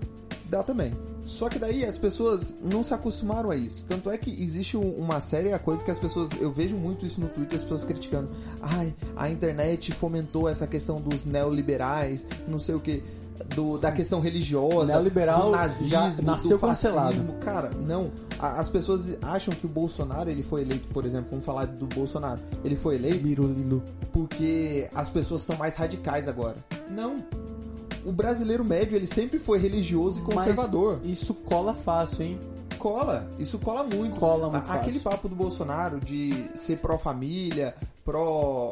Dá também. Só que daí as pessoas não se acostumaram a isso. Tanto é que existe um- uma séria coisa que as pessoas. Eu vejo muito isso no Twitter, as pessoas criticando. Ai, a internet fomentou essa questão dos neoliberais, não sei o que. Do, da questão religiosa, Neoliberal do nazismo, nasceu do fascismo. cancelado. Cara, não. A- As pessoas acham que o Bolsonaro ele foi eleito, por exemplo, vamos falar do Bolsonaro. Ele foi eleito Birulilo. porque as pessoas são mais radicais agora. Não. O brasileiro médio, ele sempre foi religioso e conservador. Mas isso cola fácil, hein? Cola. Isso cola muito. Cola muito Aquele fácil. papo do Bolsonaro de ser pró-família, pró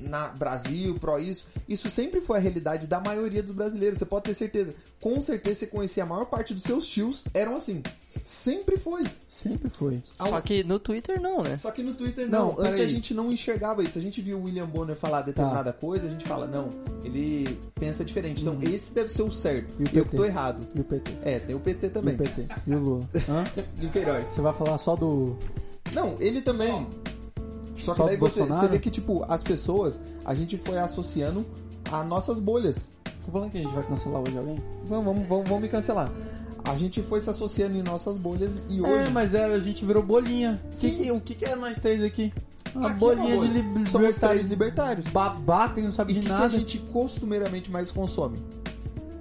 na Brasil, pró isso, isso sempre foi a realidade da maioria dos brasileiros, você pode ter certeza. Com certeza você conhecia a maior parte dos seus tios eram assim. Sempre foi. Sempre foi. Só que no Twitter não, né? Só que no Twitter Não, não. Antes a gente não enxergava isso. A gente viu o William Bonner falar determinada coisa, a gente fala, não, ele pensa diferente. Então esse deve ser o certo. Uhum. E o eu que PT? tô errado. E o PT? É, tem o PT E também. o PT? E o Lula? Hã? E o Queiroz. Você vai falar só do. Não, ele também. Só que Só daí você, você vê que, tipo, as pessoas, a gente foi associando a nossas bolhas. Tô falando que a gente vai cancelar hoje alguém? Vamos, vamos, vamos, vamos me cancelar. A gente foi se associando em nossas bolhas e hoje. É, mas é, a gente virou bolinha. Sim. Que que- o que, que é nós três aqui? Uma Aqui é bolinha uma bolha. de li Somos três libertários. Babaca e não sabe E o de que, que nada. a gente costumeiramente mais consome?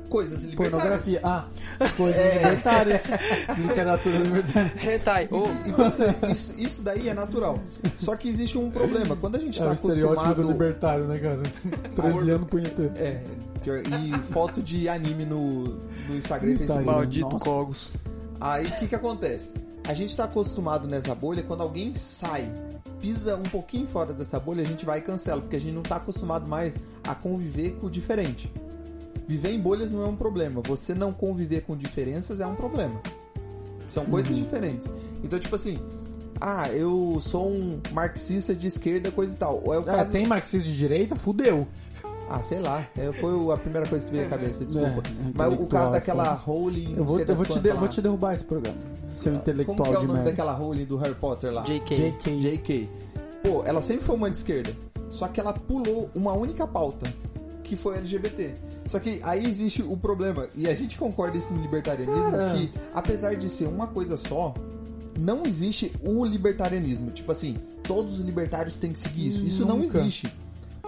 Coisas libertárias. Pornografia. Ah, coisas libertárias. Literatura libertária. Hentai. Ô, Então, assim, isso, isso daí é natural. Só que existe um problema. Quando a gente É tá o estereótipo do acostumado... libertário, né, cara? 13 anos punheteiro. É, e foto de anime no, no Instagram e No Facebook. Instagram. maldito Nossa. Cogos. Aí o que que acontece? A gente tá acostumado nessa bolha, quando alguém sai, pisa um pouquinho fora dessa bolha, a gente vai e cancela, porque a gente não tá acostumado mais a conviver com o diferente. Viver em bolhas não é um problema, você não conviver com diferenças é um problema. São coisas diferentes. Então, tipo assim, ah, eu sou um marxista de esquerda, coisa e tal. Ou é o Ah, caso... tem marxista de direita? Fudeu. Ah, sei lá. É, foi a primeira coisa que veio à cabeça, desculpa. É, Mas o intelectual, caso daquela foda. Rowling... Eu vou, eu vou, te, de- vou te derrubar esse programa. Seu Como que intelectual é o nome merda. daquela Rowling do Harry Potter lá? JK. JK. JK. Pô, ela sempre foi uma de esquerda. Só que ela pulou uma única pauta, que foi LGBT. Só que aí existe o problema, e a gente concorda isso no libertarianismo, Cara. que apesar de ser uma coisa só, não existe o libertarianismo. Tipo assim, todos os libertários têm que seguir isso. Isso não Nunca. existe.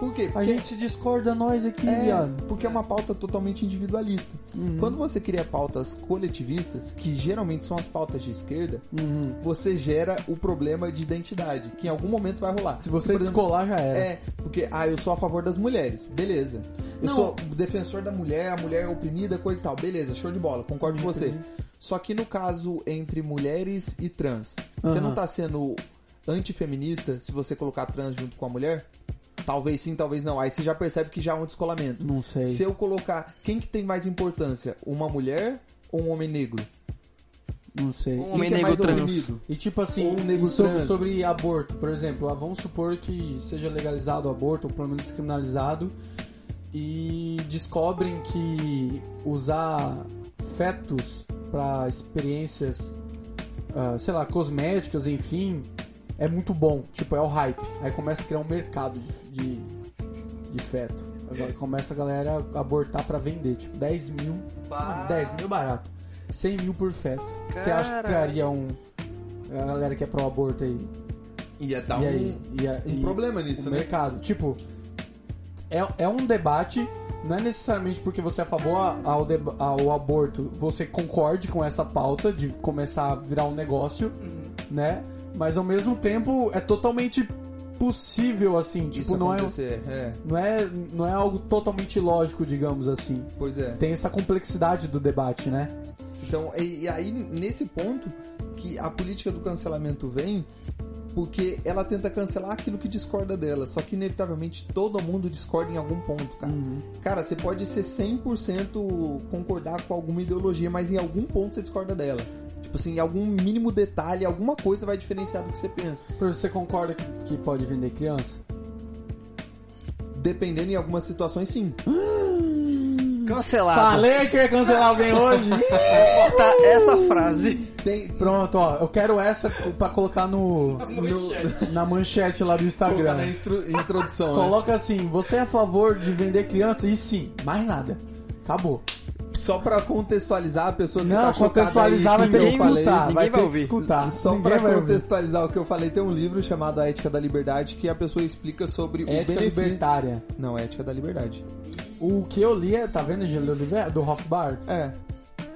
Por quê? A Porque gente se discorda nós aqui, é, viado. porque é uma pauta totalmente individualista. Uhum. Quando você cria pautas coletivistas, que geralmente são as pautas de esquerda, Uhum. você gera o problema de identidade, que em algum momento vai rolar. Se você Por exemplo, descolar, já era. É, porque, ah, eu sou a favor das mulheres, beleza. Eu Não. sou defensor da mulher, a mulher é oprimida, coisa e tal, beleza, show de bola, concordo com você. Só que no caso entre mulheres e trans, você não tá sendo antifeminista se você colocar trans junto com a mulher? Talvez sim, talvez não. Aí você já percebe que já há um descolamento. Não sei. Se eu colocar. Quem que tem mais importância? Uma mulher ou um homem negro? Não sei. Um homem que é negro mais trans. oprimido? E tipo assim, um negro e sobre, trans. sobre aborto, por exemplo, ah, vamos supor que seja legalizado o aborto, ou pelo menos descriminalizado, e descobrem que usar fetos para experiências, ah, sei lá, cosméticas, enfim, é muito bom. Tipo, é o hype. Aí começa a criar um mercado de, de, de feto. Agora começa a galera a abortar para vender, tipo, 10 mil. Bah. 10 mil barato. 100 mil por feto. Você acha que criaria um. A galera que é pro aborto aí. Ia dar e um, aí? Ia- um problema nisso, o né? mercado. Tipo, é, é um debate. Não é necessariamente porque você é a favor ao, ao aborto, você concorde com essa pauta de começar a virar um negócio, né? Mas ao mesmo tempo é totalmente possível, assim. Tipo, Isso não é, é. não, é, não é algo totalmente lógico, digamos assim. Pois é. Tem essa complexidade do debate, né? Então, e, e aí, nesse ponto, que a política do cancelamento vem, porque ela tenta cancelar aquilo que discorda dela. Só que, inevitavelmente, todo mundo discorda em algum ponto, cara. Uhum. Cara, você pode ser 100% concordar com alguma ideologia, mas em algum ponto você discorda dela. Tipo assim, algum mínimo detalhe, alguma coisa vai diferenciar do que você pensa. Você concorda que, pode vender criança? Dependendo em algumas situações, sim. Cancelado. Falei que ia cancelar alguém hoje. Vou cortar essa frase. Tem, Pronto, ó. Eu quero essa pra colocar no, no- na manchete lá do colocar Instagram. na instru- introdução, né? Coloca assim: você é a favor de vender criança? E sim, mais nada. Acabou. Só pra contextualizar a pessoa que Não, tá contextualizar vai o ter que que eu falei. escutar. ninguém Vai vai ouvir. escutar. Só Ninguém pra vai ouvir. contextualizar o que eu falei, tem um livro chamado A Ética da Liberdade que a pessoa explica sobre o Ética benefício. libertária. Não, Ética da Liberdade. O que eu li é, tá vendo, Gelo Oliveira? Do Hofbard? É.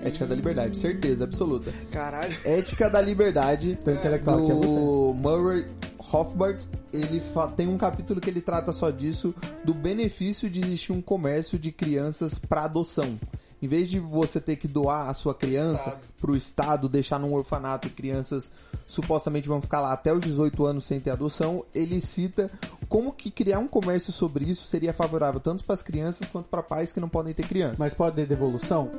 Ética da Liberdade, certeza absoluta. Caralho. Ética da Liberdade Teu intelectual é você. do Murray Rothbard. Ele fa- tem um capítulo que ele trata só disso, do benefício de existir um comércio de crianças para adoção. Em vez de você ter que doar a sua criança para o Estado, deixar num orfanato e crianças supostamente vão ficar lá até os 18 anos sem ter adoção, ele cita como que criar um comércio sobre isso seria favorável tanto para as crianças quanto para pais que não podem ter criança. Mas pode ter devolução?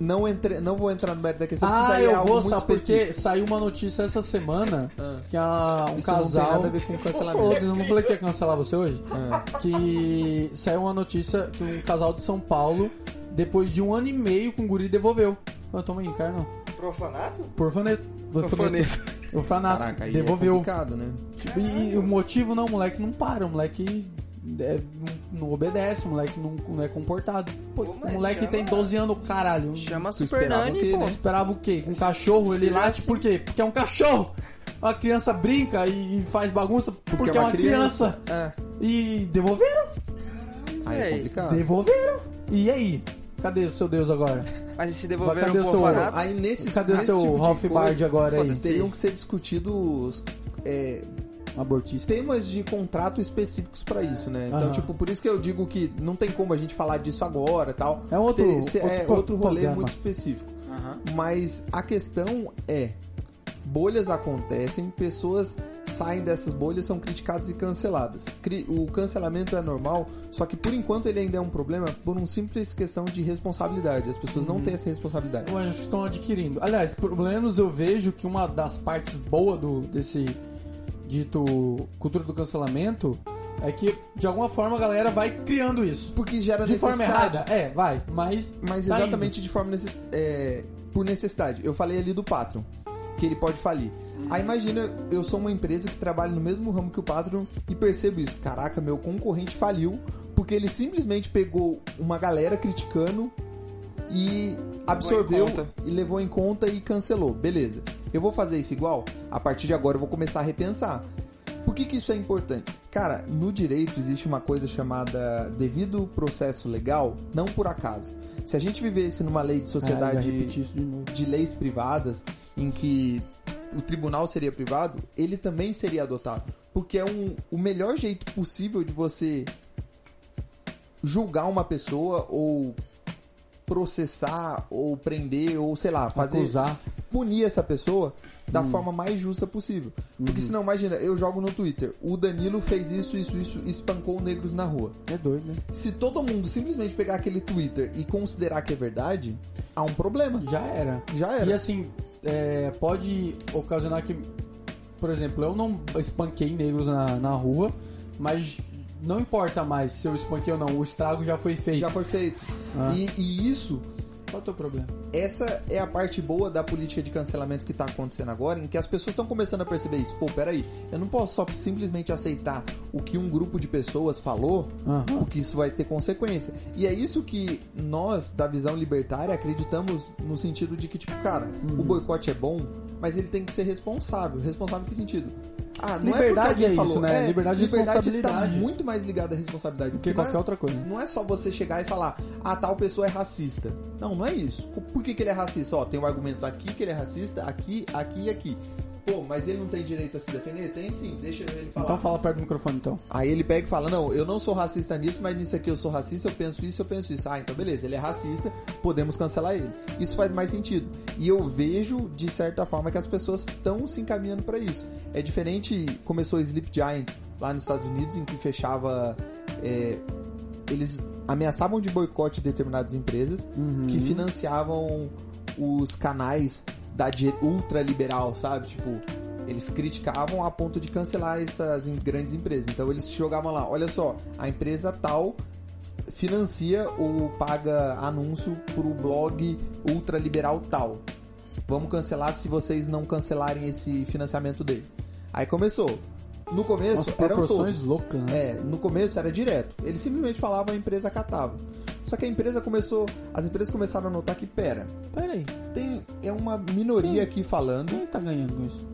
não, entre, não vou entrar no mérito da questão, Ah, é eu vou, muito sabe? Porque saiu uma notícia essa semana Ah. que a, um Isso não casal. tem nada a ver com cancelamento. Eu não falei que ia cancelar você hoje? Ah. Que saiu uma notícia que um casal de São Paulo, depois de um ano e meio com o guri, devolveu. Ah, toma aí, cara, não. Profanato? Porfaneto. Orfanato. Caraca, aí é devolveu. complicado, né? Tipo, e, o motivo não, o moleque não para, o moleque é, não, não obedece, o moleque não, não é comportado. Pô, Pô, o moleque chama- tem 12 anos, caralho. Chama Tu Super esperava Nani, o quê, pô. né? Esperava o quê? Um cachorro, ele late por quê? Porque é um cachorro! A criança brinca e, e faz bagunça porque, é uma criança. É. E devolveram? Aí é complicado. Devolveram. E aí? Cadê o seu Deus agora? Mas e se devolveram Cadê o seu- orfanato? Aí nesse, Cadê o seu tipo Ralph Bard agora aí? teriam que ser discutidos é, Abortista. temas de contrato específicos pra isso, né? Então, Aham. tipo, por isso que eu digo que não tem como a gente falar disso agora tal. É outro- Ter- se- é outro outro rolê programa. muito específico. Aham. Mas a questão é: bolhas acontecem, pessoas saem dessas bolhas, são criticadas e canceladas. O cancelamento é normal, só que por enquanto ele ainda é um problema por uma simples questão de responsabilidade. As pessoas Uhum. não têm essa responsabilidade. Que estão adquirindo. Aliás, pelo menos eu vejo que uma das partes boas do, desse dito cultura do cancelamento é que de alguma forma a galera vai criando isso. Porque gera De forma necessidade. errada, é, vai, mas. Mas tá exatamente de forma necess... é, por necessidade. Eu falei ali do Patreon, que ele pode falir. Aí imagina, eu sou uma empresa que trabalha no mesmo ramo que o Patreon e percebo isso. Caraca, meu concorrente faliu porque ele simplesmente pegou uma galera criticando e absorveu e levou em conta e cancelou. Beleza. Eu vou fazer isso igual? A partir de agora eu vou começar a repensar. Por que, que isso é importante? Cara, no direito existe uma coisa chamada devido processo legal, não por acaso. Se a gente vivesse numa lei de sociedade de de leis privadas em que o tribunal seria privado, ele também seria adotado. Porque é um, o melhor jeito possível de você julgar uma pessoa ou processar ou prender ou sei lá, fazer Acusar. punir essa pessoa da Hum. forma mais justa possível. Porque Uhum. senão, imagina, eu jogo no Twitter, o Danilo fez isso, isso, isso, e espancou negros na rua. É doido, né? Se todo mundo simplesmente pegar aquele Twitter e considerar que é verdade, há um problema. Já era. Já E era. assim, é, pode ocasionar que, por exemplo, eu não espanquei negros na, na rua, mas não importa mais se eu espanquei ou não, o estrago já foi feito. Já foi feito. Ah. E, e isso, Qual é o teu problema? essa é a parte boa da política de cancelamento que tá acontecendo agora, em que as pessoas estão começando a perceber isso. Pô, peraí, eu não posso só simplesmente aceitar o que um grupo de pessoas falou, Aham. porque isso vai ter consequência. E é isso que nós, da visão libertária, acreditamos no sentido de que, tipo, cara, Uhum. o boicote é bom, mas ele tem que ser responsável. Responsável em que sentido? Ah, não Liberdade é é isso, falou. né? Liberdade e tá responsabilidade. muito mais ligada à responsabilidade. Do que Porque qualquer é- outra coisa. não é só você chegar e falar, ah, tal pessoa é racista. Não, não é isso. Por que, que ele é racista? Ó, tem um argumento aqui que ele é racista, aqui, aqui e aqui. Pô, mas ele não tem direito a se defender? Tem sim, deixa ele falar. Então fala perto do microfone, então. Aí ele pega e fala, não, eu não sou racista nisso, mas nisso aqui eu sou racista, eu penso isso, eu penso isso. Ah, então beleza, ele é racista, podemos cancelar ele. Isso faz mais sentido. E eu vejo, de certa forma, que as pessoas estão se encaminhando para isso. É diferente, começou o Sleep Giant lá nos Estados Unidos, em que fechava... é, eles ameaçavam de boicote determinadas empresas Uhum. que financiavam os canais da di- ultraliberal, sabe? Tipo, eles criticavam a ponto de cancelar essas grandes empresas. Então eles jogavam lá, olha só, a empresa tal financia ou paga anúncio pro blog ultraliberal tal. Vamos cancelar se vocês não cancelarem esse financiamento dele. Aí começou. No começo Nossa, eram todos. loucas, né? É, no começo era direto. Ele simplesmente falava, a empresa catava. Só que a empresa começou, as empresas começaram a notar que, pera, Pera aí, tem é uma minoria aqui falando, quem tá ganhando com isso?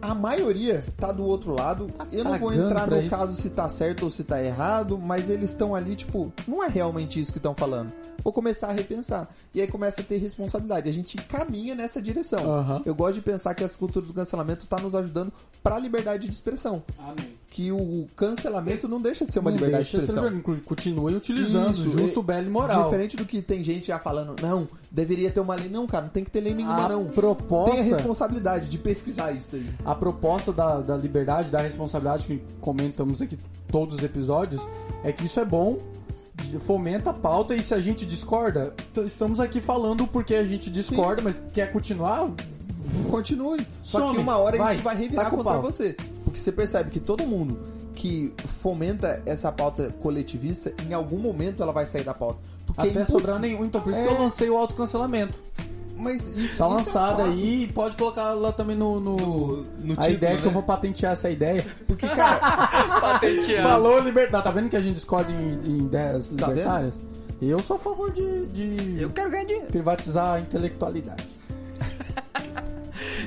A maioria tá do outro lado. Eu não vou entrar no isso. caso se tá certo ou se tá errado, mas eles estão ali, tipo, não é realmente isso que estão falando. Vou começar a repensar. E aí começa a ter responsabilidade. A gente caminha nessa direção. Aham. Eu gosto de pensar que essa cultura do cancelamento tá nos ajudando pra liberdade de expressão. Amém. Que o cancelamento não deixa de ser uma Não liberdade de de expressão. liberdade. Continue utilizando, Isso, justo, é- belo e moral. Diferente do que tem gente já falando, não, deveria ter uma lei. Não, cara, não tem que ter lei nenhuma, a não. proposta, Tem a responsabilidade de pesquisar isso aí. a proposta da, da liberdade, da responsabilidade que comentamos aqui todos os episódios, é que isso é bom, de- fomenta a pauta e se a gente discorda, estamos aqui falando porque a gente discorda, mas quer continuar, Continue. Só Some. que uma hora Vai. isso vai revirar o contra pau. você. Porque você percebe que todo mundo que fomenta essa pauta coletivista, em algum momento ela vai sair da pauta. Porque é até sobrar nenhum. Então por isso que É. eu lancei o autocancelamento. Mas isso Tá isso é lançado fato. aí e pode colocar lá também no. no, No- no a título, ideia que né? eu vou patentear essa ideia. Porque, cara, Patenteado. Falou liberdade. Tá vendo que a gente discorda em, em ideias Tá libertárias? Eu sou a favor de, de Eu quero ganhar dinheiro. privatizar a intelectualidade.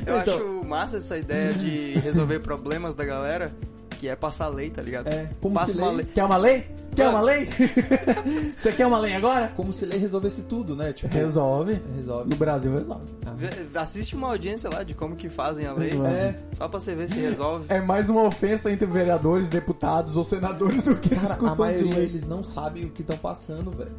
Eu Então- acho massa essa ideia de resolver problemas da galera, que é passar lei, tá ligado? É, como Passa se uma lei- lei. Quer uma lei? Quer uma lei? Você quer uma lei agora? Como se lei resolvesse tudo, né? Tipo, Resolve. resolve. No Brasil resolve. Vê- Assiste uma audiência lá de como que fazem a lei. É. Só pra você ver se resolve. É mais uma ofensa entre vereadores, deputados ou senadores do que Cara, a discussão de maioria lei. eles não sabem o que estão passando, velho.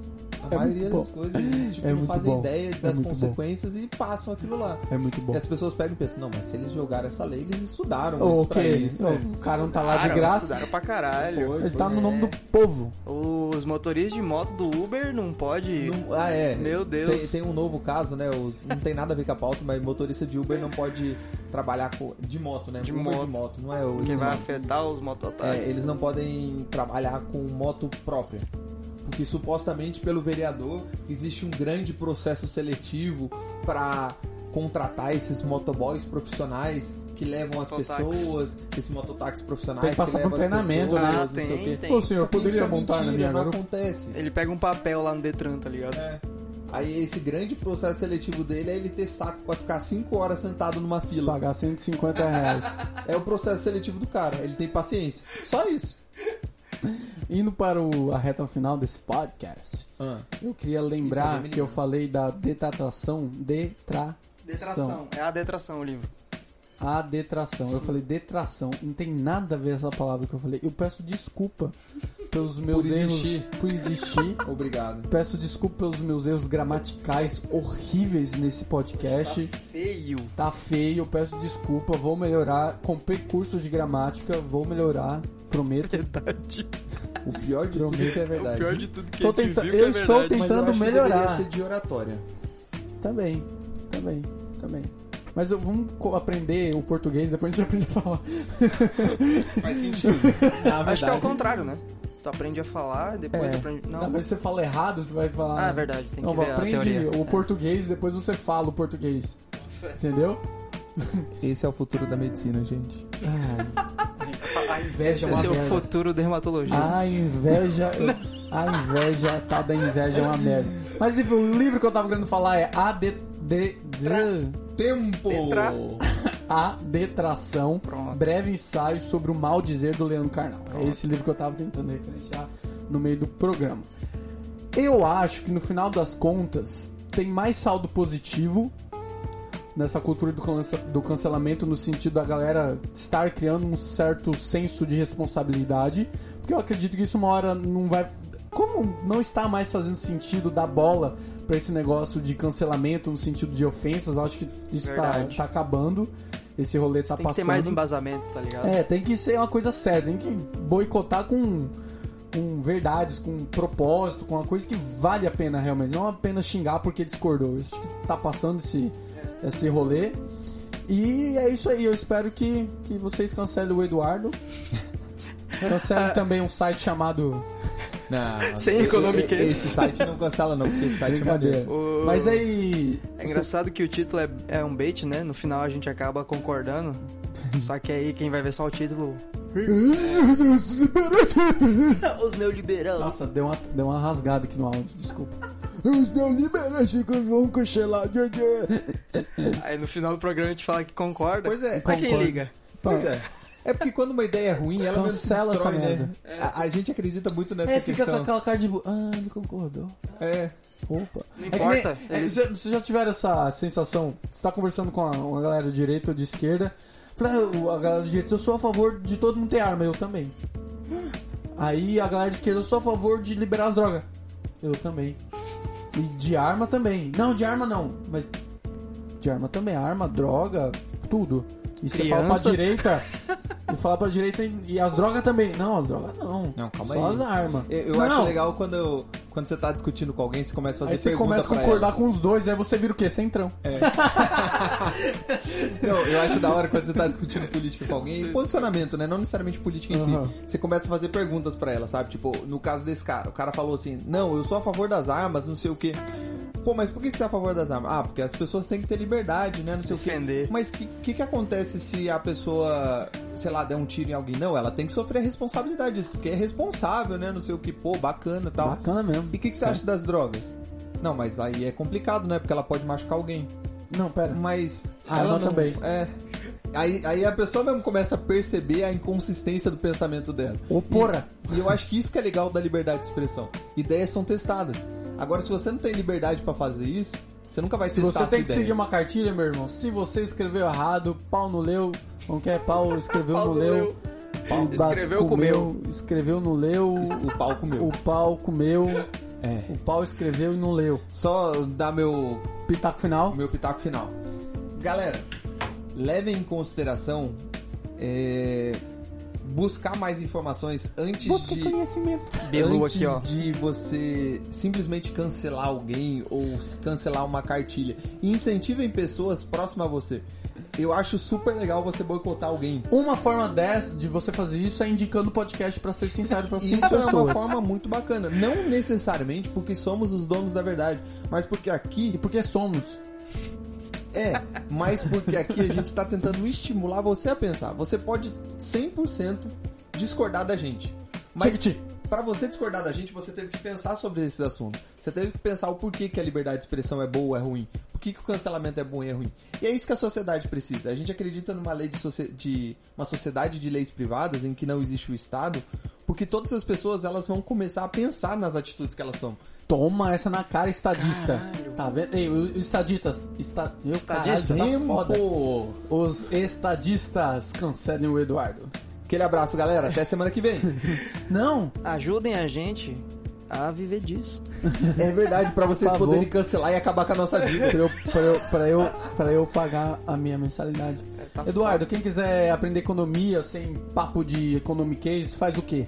A É maioria das bom. coisas eles tipo, É não fazem bom. ideia É das muito consequências e passam aquilo lá. É muito bom. E as pessoas pegam e pensam, não, mas se eles jogaram essa lei, eles estudaram antes O pra que? isso, né? O cara não tá lá de Cara, graça. estudaram pra caralho. Foi, Ele foi. tá no nome do povo. Os motoristas de moto do Uber não pode. Não- ah, é. Meu Deus. Tem, tem um novo caso, né? Os, não tem nada a ver com a pauta, mas motorista de Uber não pode trabalhar com, de moto, né? De moto. de moto, não é o que vai nome. afetar os É, mototáxis. eles não podem trabalhar com moto própria. Porque supostamente pelo vereador existe um grande processo seletivo para contratar esses motoboys profissionais que levam as Mototáxi. pessoas, esses mototáxis profissionais Tem que passar levam por as treinamento, pessoas, né? não sei Ah, o quê. tem, tem. Ô senhor, Só que poderia isso é montar na mentira, minha não garupa? acontece. Ele pega um papel lá no Detran, tá ligado? É. Aí esse grande processo seletivo dele é ele ter saco pra ficar 5 horas sentado numa fila. Pagar 150 reais. É o processo seletivo do cara, ele tem paciência. Só isso. Indo para o- a reta final desse podcast, Ah. eu queria lembrar que eu falei da detratação. Detração. Detração. É a detração o livro. A detração. Eu falei detração. Não tem nada a ver essa palavra que eu falei. Eu peço desculpa pelos meus Por erros. existir. Por existir. Obrigado. Peço desculpa pelos meus erros gramaticais horríveis nesse podcast. Feio. Tá feio, eu peço desculpa. Vou melhorar. Comprei cursos de gramática. Vou melhorar. Prometo. Verdade. O pior de tudo é que é É verdade. o pior de tudo que Tô a gente tenta- viu que eu é estou verdade. Mas eu tentando acho que melhorar. deveria ser de oratória. Também, também, também. Mas eu, vamos aprender o português, depois a gente aprende a falar. Faz sentido. Na Acho que é o contrário, né? Tu aprende a falar, depois É. aprende. Não. Não, mas se você fala errado, você vai falar. Ah, é verdade, tem que Não, ver a aprende teoria. o português, depois você fala o português. Entendeu? esse é o futuro da medicina, gente. A inveja é Esse uma é o merda. futuro dermatologista. A inveja. A inveja, a tal da inveja é uma merda. Mas enfim, o livro que eu tava querendo falar é A de, de, de- Tempo! Detra- A Detração, Pronto. breve ensaio sobre o mal dizer do Leandro Carnal. É esse livro que eu tava tentando referenciar no meio do programa. Eu acho que no final das contas tem mais saldo positivo nessa cultura do, cansa- do cancelamento no sentido da galera estar criando um certo senso de responsabilidade, porque eu acredito que isso uma hora não vai como não está mais fazendo sentido dar bola pra esse negócio de cancelamento no sentido de ofensas, eu acho que isso tá, Verdade. tá acabando. Esse rolê tá tem que passando. ter mais embasamento, tá ligado? É, tem que ser uma coisa séria, tem que boicotar com, com verdades, com propósito, com uma coisa que vale a pena realmente, não apenas xingar porque discordou. Isso que tá passando esse, esse rolê. E é isso aí, eu espero que, que vocês cancelem o Eduardo. Cancelem também um site chamado. Não, Sem e- economic e- Esse site não cancela não, porque esse site é Brincadeira. O- Mas aí. É engraçado que o título é, é um bait, né? No final a gente acaba concordando. Só que aí quem vai ver só o título. Os neoliberais. Nossa, deu uma, deu uma rasgada aqui no áudio, desculpa. Os neoliberais vão cancelar. Aí no final do programa a gente fala que concorda. Pois é, Pra quem liga? Pois é. É porque quando uma ideia é ruim, ela mesmo se Cancela essa destrói, né? merda. A, a gente acredita muito nessa É, fica com questão. aquela cara de. Ah, ele concordou. É. Opa. Não É importa. nem- é, Vocês já tiveram essa sensação? Você tá conversando com a, uma galera de direita ou de esquerda. Fala, "Ah, o- a galera de direita, eu sou a favor de todo mundo ter arma, eu também. Aí a galera de esquerda, eu sou a favor de liberar as drogas. Eu também. E de arma também. Não, de arma não, mas de arma também. Arma, droga, tudo. E você fala pra Criança. direita. e fala pra direita e, e as drogas também. Não, as drogas não. Não, calma Só aí. as armas. Eu, eu Não. acho legal quando, quando você tá discutindo com alguém, você começa a fazer Aí você pergunta começa a pra concordar ela. com os dois, aí você vira o quê? Centrão. Não, eu acho da hora quando você tá discutindo política com alguém. Posicionamento, né? Não necessariamente política em Aham. si. Você começa a fazer perguntas pra ela, sabe? Tipo, no caso desse cara, o cara falou assim: Não, eu sou a favor das armas, não sei o quê. Pô, mas por que você é a favor das armas? Ah, porque as pessoas têm que ter liberdade, né? Não sei o quê. defender. Mas o que, que, que acontece se a pessoa, sei lá, der um tiro em alguém? Não, ela tem que sofrer a responsabilidade disso, porque é responsável, né? Não sei o que, pô, bacana e tal. Bacana mesmo. E o que, que você acha das drogas? Não, mas aí é complicado, né? Porque ela pode machucar alguém. Não, pera. Mas. Arma ela não, também. É. Aí, aí a pessoa mesmo começa a perceber a inconsistência do pensamento dela. Ô, porra. E, e eu acho que isso que é legal da liberdade de expressão. Ideias são testadas. Agora, se você não tem liberdade pra fazer isso, você nunca vai Se você tem que ideia. seguir uma cartilha, meu irmão, se você escreveu errado, pau no leu, como que é? Pau escreveu Pau no leu. leu. Pau Escreveu, comeu. Escreveu no leu. O pau comeu. O pau comeu. É. O pau escreveu e não leu. Só dar meu, Pitaco final. meu pitaco final. Galera, levem em consideração é, buscar mais informações antes de... conhecimento. Belu antes aqui, ó. de você simplesmente cancelar alguém ou cancelar uma cartilha. E incentivem pessoas próximas a você. Eu acho super legal você boicotar alguém. Uma forma dessa de você fazer isso é indicando o podcast pra ser sincero pra cinco Isso é uma pessoas. forma muito bacana. Não necessariamente porque somos os donos da verdade, mas porque E aqui porque somos. É, mas porque aqui a gente está tentando estimular você a pensar. Você pode 100% discordar da gente. Mas. Para você discordar da gente, você teve que pensar sobre esses assuntos. Você teve que pensar o porquê que a liberdade de expressão é boa ou é ruim. Por que, que o cancelamento é bom e é ruim. E é isso que a sociedade precisa. A gente acredita numa lei de, de uma sociedade de leis privadas em que não existe o Estado, porque todas as pessoas elas vão começar a pensar nas atitudes que elas tomam. Toma essa na cara, estadista. Caralho. Tá vendo? Ei, os estadistas. Esta... Meu caralho, Estadistas? tá foda. Os estadistas cancelem o Eduardo. Aquele abraço, galera. Até semana que vem. Não, Ajudem a gente a viver disso. É verdade, pra vocês poderem cancelar e acabar com a nossa vida. pra eu, pra, eu, pra, eu, pra eu pagar a minha mensalidade. tá Eduardo, quem quiser aprender economia sem papo de economic faz o quê?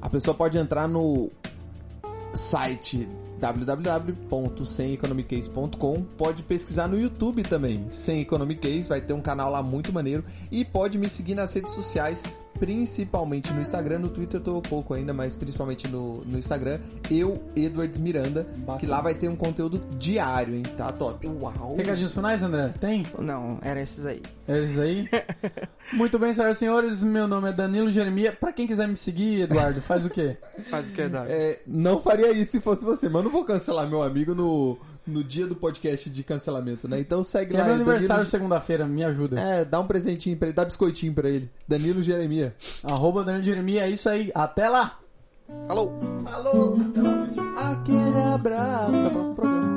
A pessoa pode entrar no site www.semeconomicase.com pode pesquisar no YouTube também, Sem Economic Case, vai ter um canal lá muito maneiro e pode me seguir nas redes sociais, principalmente no Instagram, no Twitter eu tô pouco ainda, mas principalmente no, no Instagram, eu, Edwards Miranda, Bacana. que lá vai ter um conteúdo diário, hein, tá top. Uau. Recadinhos finais, André? Tem? Não, era esses aí. Eles aí? Muito bem, senhoras e senhores, meu nome é Danilo Jeremia. Pra quem quiser me seguir, Eduardo, faz o quê? Faz o que dá. É, não faria isso se fosse você, mas eu não vou cancelar meu amigo no, no dia do podcast de cancelamento, né? Então segue É lá. meu é aniversário Danilo- segunda-feira, me ajuda. É, dá um presentinho pra ele, dá biscoitinho pra ele. Danilo Jeremia. Arroba Danilo Jeremia, é isso aí. Até lá! Falou! Falou! Aquele abraço. Até o próximo programa.